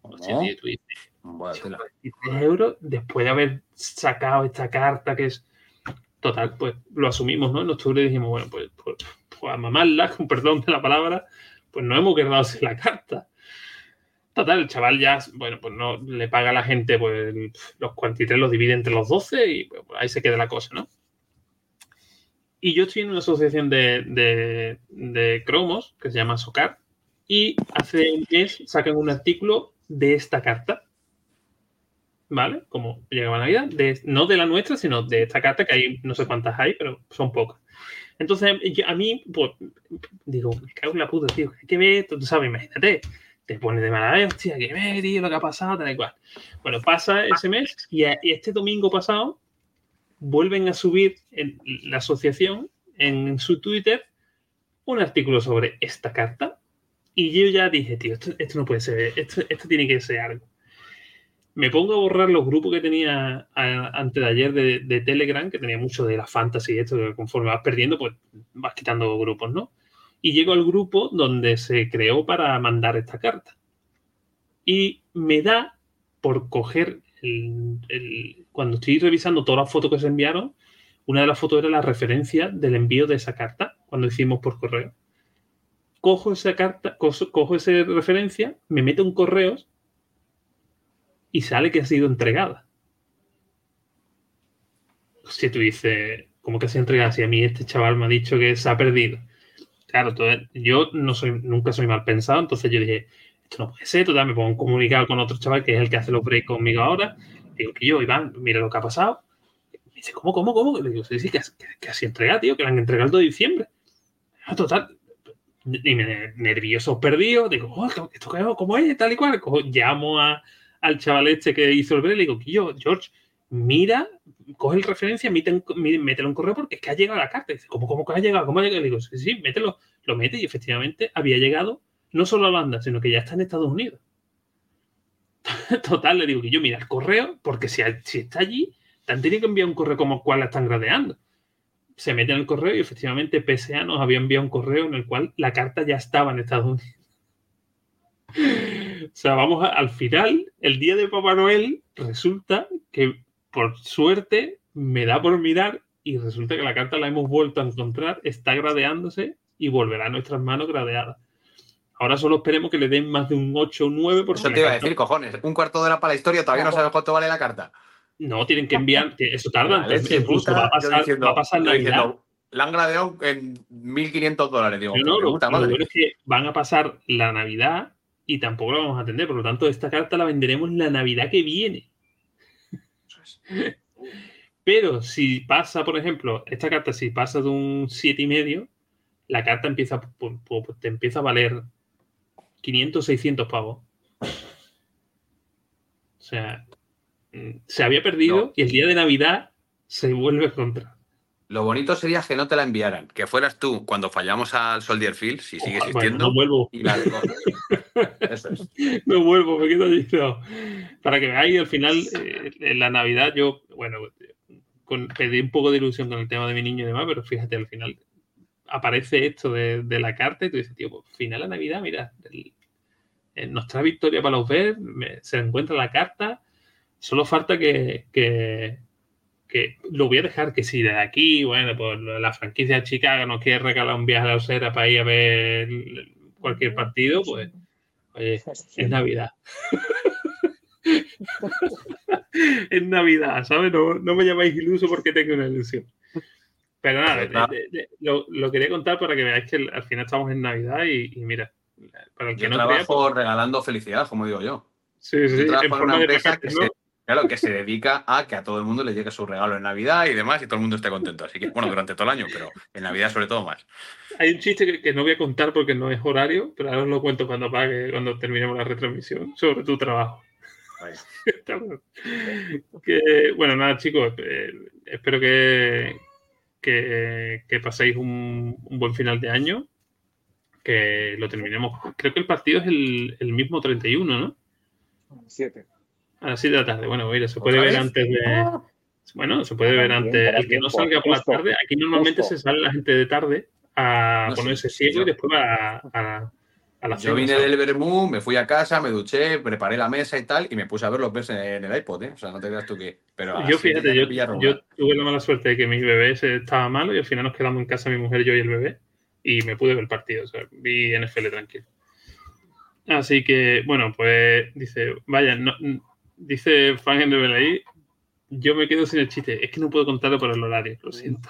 Hostia, No. tío, tú dices, Buah, tela. 43 euros después de haber sacado esta carta que es total, pues lo asumimos, ¿no? En octubre dijimos, bueno, pues, pues, pues a mamarla, con perdón de la palabra, pues no hemos quedado sin la carta. Total, el chaval ya, bueno, pues no le paga a la gente, pues los 43 los divide entre los 12 y pues, ahí se queda la cosa, ¿no? Y yo estoy en una asociación de, de, de cromos que se llama SOCAR y hace un mes sacan un artículo de esta carta. ¿Vale? Como llegaba Navidad, de, no de la nuestra, sino de esta carta, que hay no sé cuántas hay, pero son pocas. Entonces, a mí, pues, digo, me cago en la puta, tío, hay que ver, tú sabes, imagínate, te pones de mala hostia, hay que ver, tío, lo que ha pasado, tal y cual. Bueno, pasa ese mes y, este domingo pasado vuelven a subir en la asociación en su Twitter un artículo sobre esta carta y yo ya dije, tío, esto, esto no puede ser, esto, esto tiene que ser algo. Me pongo a borrar los grupos que tenía a- antes de ayer de, Telegram, que tenía mucho de la fantasy y esto, que conforme vas perdiendo, pues vas quitando grupos, ¿no? Y llego al grupo donde se creó para mandar esta carta. Y me da por coger el- cuando estoy revisando todas las fotos que se enviaron, una de las fotos era la referencia del envío de esa carta cuando hicimos por correo. Cojo esa carta, cojo esa referencia, me meto en correos y sale que ha sido entregada. Si tú dices, ¿cómo que ha entregado? Si a mí este chaval me ha dicho que se ha perdido. Claro, entonces, yo no soy, nunca soy mal pensado, entonces yo dije, esto no puede ser, total, me pongo un comunicado con otro chaval que es el que hace los breaks conmigo ahora. Digo que yo, Iván, mira lo que ha pasado. Me dice, ¿cómo, cómo, cómo? Le digo, sí, sí, que, que, así entrega, tío, que la han entregado el 2 de diciembre. Ah, total. Y me nervioso, perdido. Digo, oh, ¿esto cómo es? Tal y cual. Cojo, llamo a, al chaval este que hizo el break y le digo, yo, George, mira, coge el referencia, mételo en correo porque es que ha llegado la carta. Dice, ¿cómo, cómo ha llegado? ¿Cómo ha llegado? Le digo, sí, sí, mételo. Lo mete y efectivamente había llegado no solo a Holanda, sino que ya está en Estados Unidos. Total, le digo que yo mira el correo, porque si, si está allí, te han tenido que enviar un correo como cual la están gradeando. Se mete en el correo y efectivamente PSA nos había enviado un correo en el cual la carta ya estaba en Estados Unidos. O sea, vamos a- al final, el día de Papá Noel, resulta que por suerte me da por mirar y resulta que la carta la hemos vuelto a encontrar, está gradeándose y volverá a nuestras manos gradeada. Ahora solo esperemos que le den más de un 8 o un 9 porque Eso la te iba a decir, cojones. Un cuarto de hora para la historia, todavía no sabes cuánto vale la carta. No, tienen que enviar, que eso tarda. La entonces puta, va a pasar, diciendo- va a pasar Navidad. diciendo, La han gradeado en 1.500 dólares. Digo, no, "Joder, lo, puta lo madre". bueno es que van a pasar la Navidad y tampoco la vamos a atender. Por lo tanto, esta carta la venderemos la Navidad que viene. Pero si pasa, por ejemplo, esta carta, si pasa de un 7,5, la carta empieza, te empieza a valer 500, 600 pavos. O sea, mm, se había perdido No. y el día de Navidad se vuelve a encontrar. Lo bonito sería que no te la enviaran, que fueras tú cuando fallamos al Soldier Field, si sigue bueno, existiendo, no vuelvo. y la recoges. Eso es. me vuelvo, me quedo allí. no. Para que veáis, al final, eh, en la Navidad, yo, bueno, con, pedí un poco de ilusión con el tema de mi niño y demás, pero fíjate, al final aparece esto de, de la carta y tú dices, tío, pues final la Navidad, mira, el- nos trae victoria para los ver, me- se encuentra la carta, solo falta que, que, que lo voy a dejar que si de aquí, bueno, pues la franquicia de Chicago nos quiere regalar un viaje a la Osera para ir a ver cualquier partido, pues oye, es Navidad. es Navidad, ¿sabes? No, no me llamáis iluso porque tengo una ilusión. Pero nada, Verdad. de- de- de- lo, lo quería contar para que veáis que al final estamos en Navidad y, y mira, para el que Yo no crea, trabajo pues, regalando felicidad, como digo yo. sí, sí, Yo trabajo en forma una de empresa que ¿no? se, claro, que se dedica a que a todo el mundo le llegue su regalo en Navidad y demás y todo el mundo esté contento. Así que, bueno, durante todo el año, pero en Navidad sobre todo más. Hay un chiste que, que no voy a contar porque no es horario, pero ahora os lo cuento cuando apague, cuando terminemos la retransmisión, sobre tu trabajo. Bueno. Que, bueno, nada, chicos, eh, espero que, que, que paséis un, un buen final de año, que lo terminemos. Creo que el partido es el, el mismo 31, ¿no? Siete. A las 7 de la tarde. Bueno, mira, se ¿Otra puede ver vez? antes de. Bueno, se puede ver Bien, antes. El que no salga por la tarde, aquí normalmente justo. se sale la gente de tarde a No sé, ponerse sí, ciego yo- y después va a, a- a la Yo vine ¿sabes? del Bermú, me fui a casa, me duché, preparé la mesa y tal, y me puse a ver los Bears en el iPod, ¿eh? O sea, no te creas tú que. Pero Yo fíjate, yo, yo tuve la mala suerte de que mi bebé se estaba malo y al final nos quedamos en casa mi mujer, yo y el bebé y me pude ver el partido, o sea, vi NFL tranquilo. Así que, bueno, pues dice, vaya, no, dice fan en ahí, yo me quedo sin el chiste, es que no puedo contarlo por el horario, lo siento.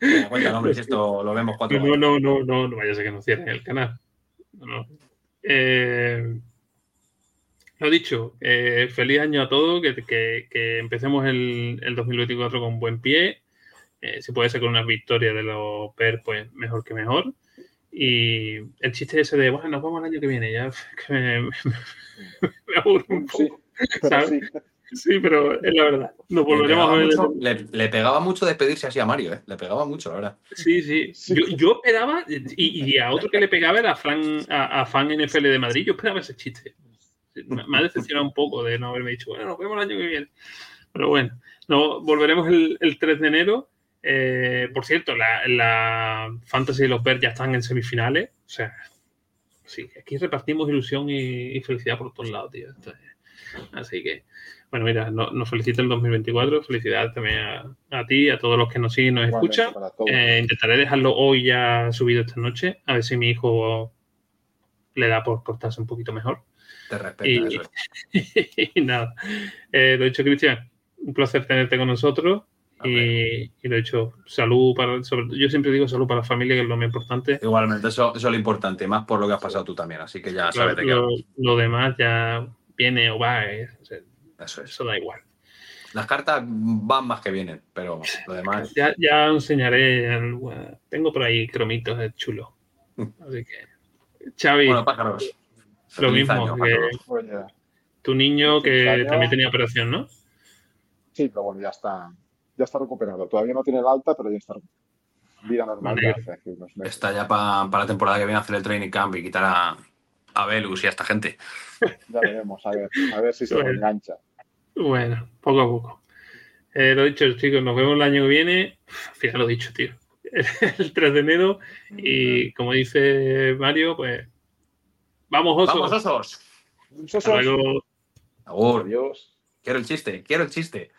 Venga, Cuéntanos, hombre, si esto lo vemos cuatro No, no, no, no, no vaya a ser que nos cierren el canal. No, no. Eh, lo dicho, eh, feliz año a todos, que, que- que empecemos el, el 2024 con buen pie. Eh, si puede ser con unas victorias de los PER, pues mejor que mejor. Y el chiste ese de, bueno, nos vamos el año que viene, ya que me, me, me aburre un poco. sí. Sí, pero es la verdad. Nos Le volveremos a pegaba, ver. mucho, le, le pegaba mucho despedirse así a Mario, ¿eh? Le pegaba mucho, la verdad. Sí, sí. Sí. Yo, yo esperaba, y, y a otro que le pegaba era a, Fran, a, a fan NFL de Madrid, yo esperaba ese chiste. Me, me ha decepcionado un poco de no haberme dicho, bueno, nos vemos el año que viene. Pero bueno, no, volveremos el, el 3 de enero. Eh, por cierto, la, la Fantasy y los Bears ya están en semifinales. O sea, sí, aquí repartimos ilusión y, y felicidad por todos lados, tío. Así que, bueno, mira, no- nos felicita el 2024. Felicidades también a, a ti, a todos los que nos siguen y nos Igualmente escuchan. Eh, intentaré dejarlo hoy ya subido esta noche, a ver si mi hijo le da por portarse un poquito mejor. Te respeta, Y, eso es. y nada, Eh, lo dicho, Cristian, un placer tenerte con nosotros. Y, y lo dicho, salud para. sobre- yo siempre digo salud para la familia, que es lo más importante. Igualmente, eso, eso es lo importante, más por lo que has pasado tú también, así que ya sabes de qué lo, demás ya viene o va, eh, o sea, Eso es. eso da igual. Las cartas van más que vienen, pero lo demás. Ya, ya os enseñaré. el- tengo por ahí cromitos eh, chulos. Así que, Xavi, Bueno, pájaros. lo mismo. año, que pájaros. Oye, tu niño que también tenía operación, ¿no? sí, pero bueno, ya está, ya está recuperado. Todavía no tiene el alta, pero ya está. Vida normal meses. Está ya para la temporada que viene a hacer el training camp y quitar a, a Velus y a esta gente. Ya veremos, a ver, a ver si se Bueno. engancha. Bueno, poco a poco. Eh, lo dicho, chicos, nos vemos el año que viene. Al final lo he dicho, tío. El 3 de enero. Y como dice Mario, pues. Vamos, osos. ¡Vamos, osos! Hasta luego. Adiós. Quiero el chiste, quiero el chiste.